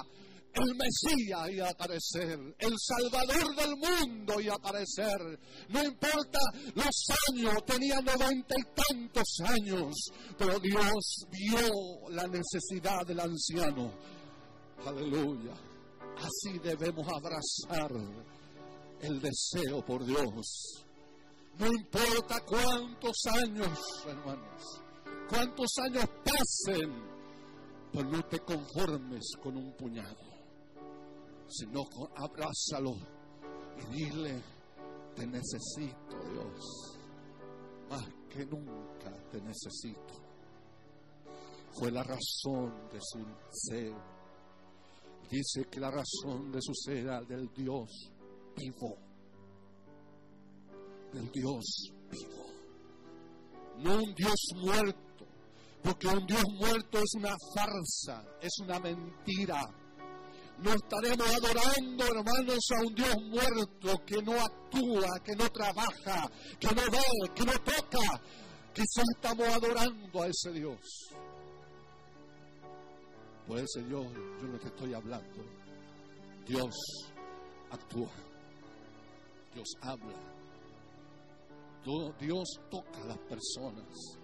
el Mesías iba a aparecer, el Salvador del mundo iba a aparecer. No importa los años, tenía noventa y tantos años, pero Dios vio la necesidad del anciano. Aleluya. Así debemos abrazar el deseo por Dios. No importa cuántos años, hermanos, cuántos años pasen, pues no te conformes con un puñado, sino abrázalo y dile, Te necesito, Dios. Más que nunca te necesito. Fue la razón de su ser. Dice que la razón de su ser era del Dios vivo. Del Dios vivo. No un Dios muerto. Porque un Dios muerto es una farsa, es una mentira no estaremos adorando, hermanos, a un Dios muerto que no actúa, que no trabaja, que no ve, que no toca. Quizás estamos adorando a ese Dios. Por ese Dios yo no te estoy hablando. Dios actúa. Dios habla. Dios toca a las personas.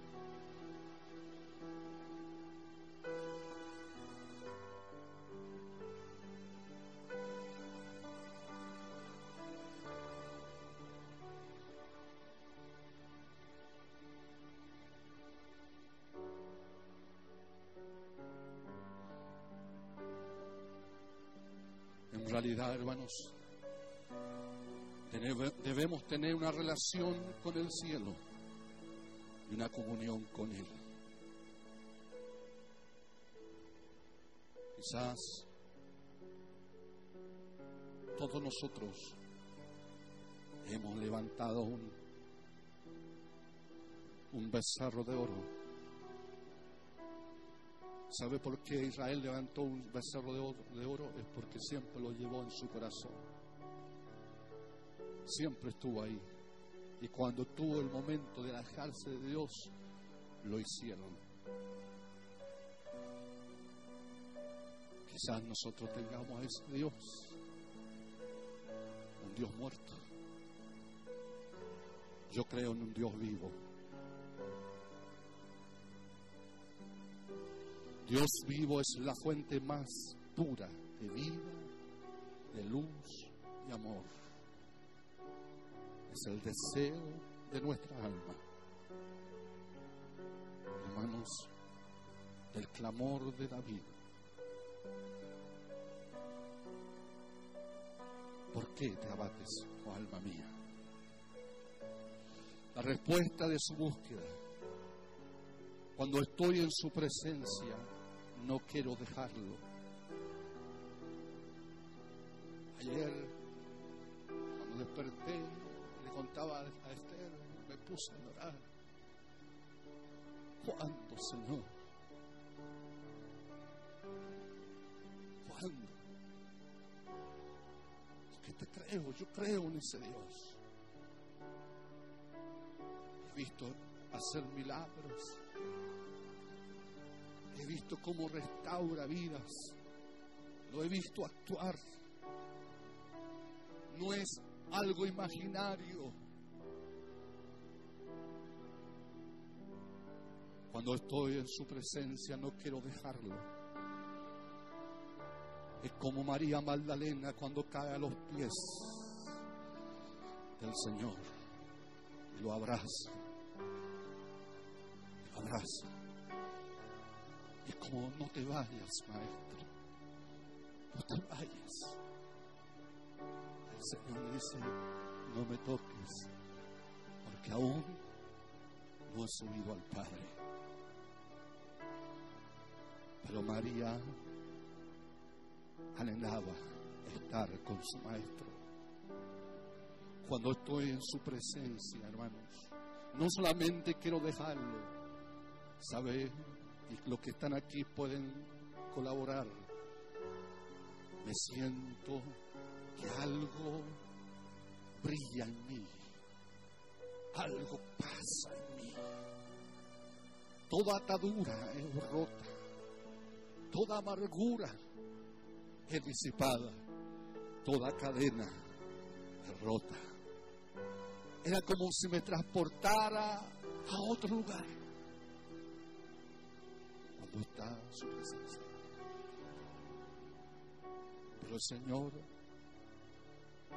realidad, hermanos, debemos tener una relación con el cielo y una comunión con Él. Quizás todos nosotros hemos levantado un, un becerro de oro ¿Sabe por qué Israel levantó un becerro de oro? Es porque siempre lo llevó en su corazón. Siempre estuvo ahí. Y cuando tuvo el momento de alejarse de Dios, lo hicieron. Quizás nosotros tengamos a ese Dios, un Dios muerto. Yo creo en un Dios vivo. Dios vivo es la fuente más pura de vida, de luz y amor. Es el deseo de nuestra alma. Hermanos, el clamor de David. ¿Por qué te abates, oh alma mía? La respuesta de su búsqueda. Cuando estoy en su presencia, no quiero dejarlo. Ayer, cuando desperté, puse a llorar. ¿Cuándo, Señor? ¿Cuándo? que te creo, yo creo en ese Dios. He visto hacer milagros He visto cómo restaura vidas. Lo he visto actuar. No es algo imaginario. Cuando estoy en su presencia no quiero dejarlo. Es como María Magdalena cuando cae a los pies del Señor y lo abraza. Lo abraza. Es como, no te vayas, maestro. No te vayas. El Señor dice, no me toques, porque aún no he subido al Padre. Pero María anhelaba estar con su maestro. Cuando estoy en su presencia, hermanos, no solamente quiero dejarlo, ¿sabe? y los que están aquí pueden colaborar. Me siento que algo brilla en mí, algo pasa en mí. Toda atadura es rota, toda amargura es disipada, toda cadena es rota. Era como si me transportara a otro lugar está su presencia. Pero el Señor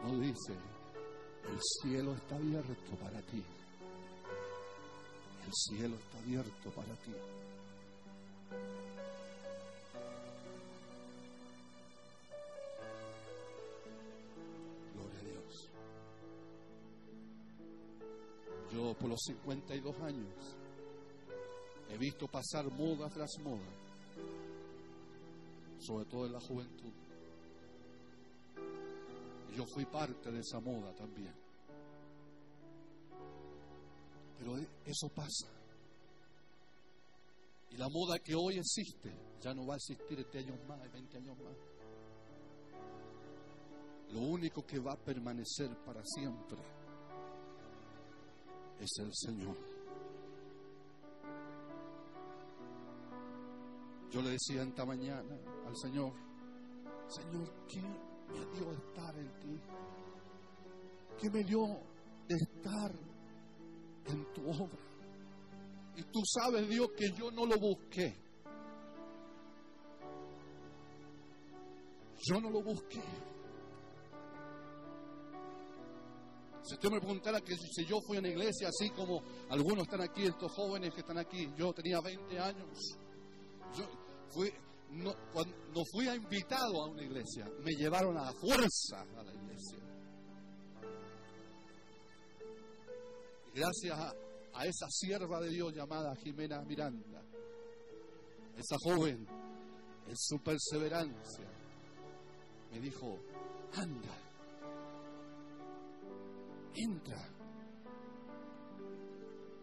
no dice, el cielo está abierto para ti. El cielo está abierto para ti. Por los 52 años he visto pasar moda tras moda, sobre todo en la juventud. Yo fui parte de esa moda también. Pero eso pasa. Y la moda que hoy existe ya no va a existir este años más, 20 años más. Lo único que va a permanecer para siempre es el Señor. Yo le decía esta mañana al Señor, Señor, ¿qué me dio estar en ti? ¿Qué me dio de estar en tu obra? Y tú sabes, Dios, que yo no lo busqué. Yo no lo busqué. Si usted me preguntara que si yo fui a una iglesia así como algunos están aquí, estos jóvenes que están aquí, yo tenía 20 años, yo no, cuando fui invitado a una iglesia, me llevaron a fuerza a la iglesia. gracias a, a esa sierva de Dios llamada Jimena Miranda, esa joven, en su perseverancia, me dijo, anda, entra.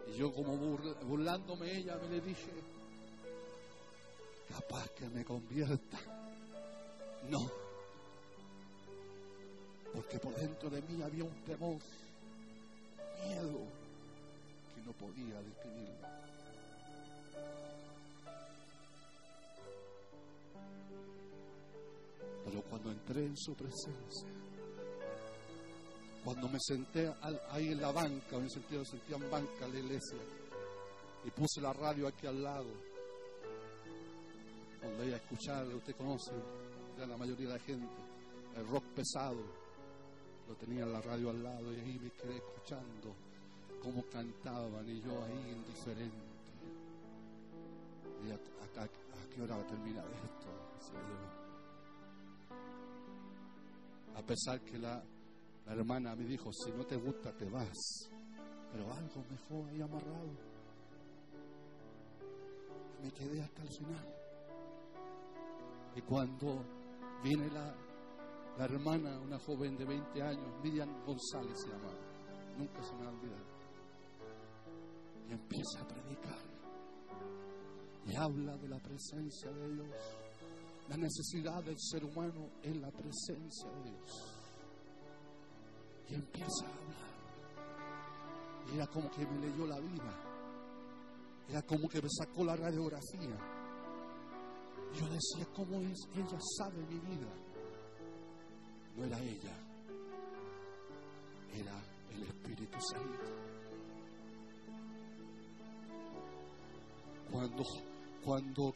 Y yo como burlándome ella me le dije, capaz que me convierta. No, porque por dentro de mí había un temor, miedo, que no podía describirlo. Pero cuando entré en su presencia, cuando me senté ahí en la banca, en el sentido sentía en banca la iglesia, y puse la radio aquí al lado, donde iba a escuchar, usted conoce, ya la mayoría de la gente, el rock pesado, lo tenía en la radio al lado y ahí me quedé escuchando cómo cantaban y yo ahí indiferente. Y a, qué hora va a terminar esto? A pesar que la, la hermana me dijo, si no te gusta, te vas. Pero algo me fue ahí amarrado. me quedé hasta el final. Y cuando viene la, la hermana, una joven de 20 años, Miriam González se llamaba, nunca se me ha olvidado, y empieza a predicar. Y habla de la presencia de Dios, la necesidad del ser humano en la presencia de Dios empieza a hablar. Era como que me leyó la vida. Era como que me sacó la radiografía. Yo decía, ¿cómo es? Ella sabe mi vida. No era ella, era el Espíritu Santo. Cuando, cuando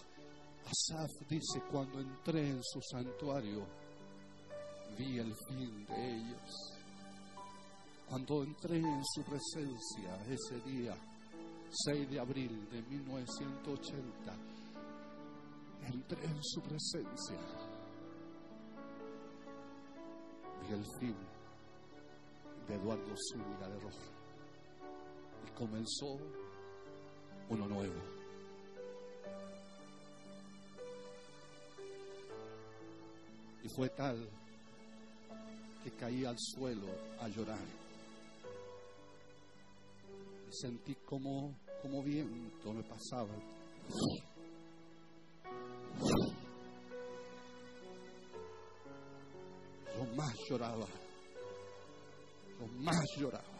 Asaf dice, cuando entré en su santuario, vi el fin de ellos. Cuando entré en su presencia ese día, 6 de abril de 1980, entré en su presencia. Vi el fin de Eduardo Zúñiga de Roja. Y comenzó uno nuevo. Y fue tal que caí al suelo a llorar sentí como, como viento me pasaba. Yo más lloraba, yo más lloraba.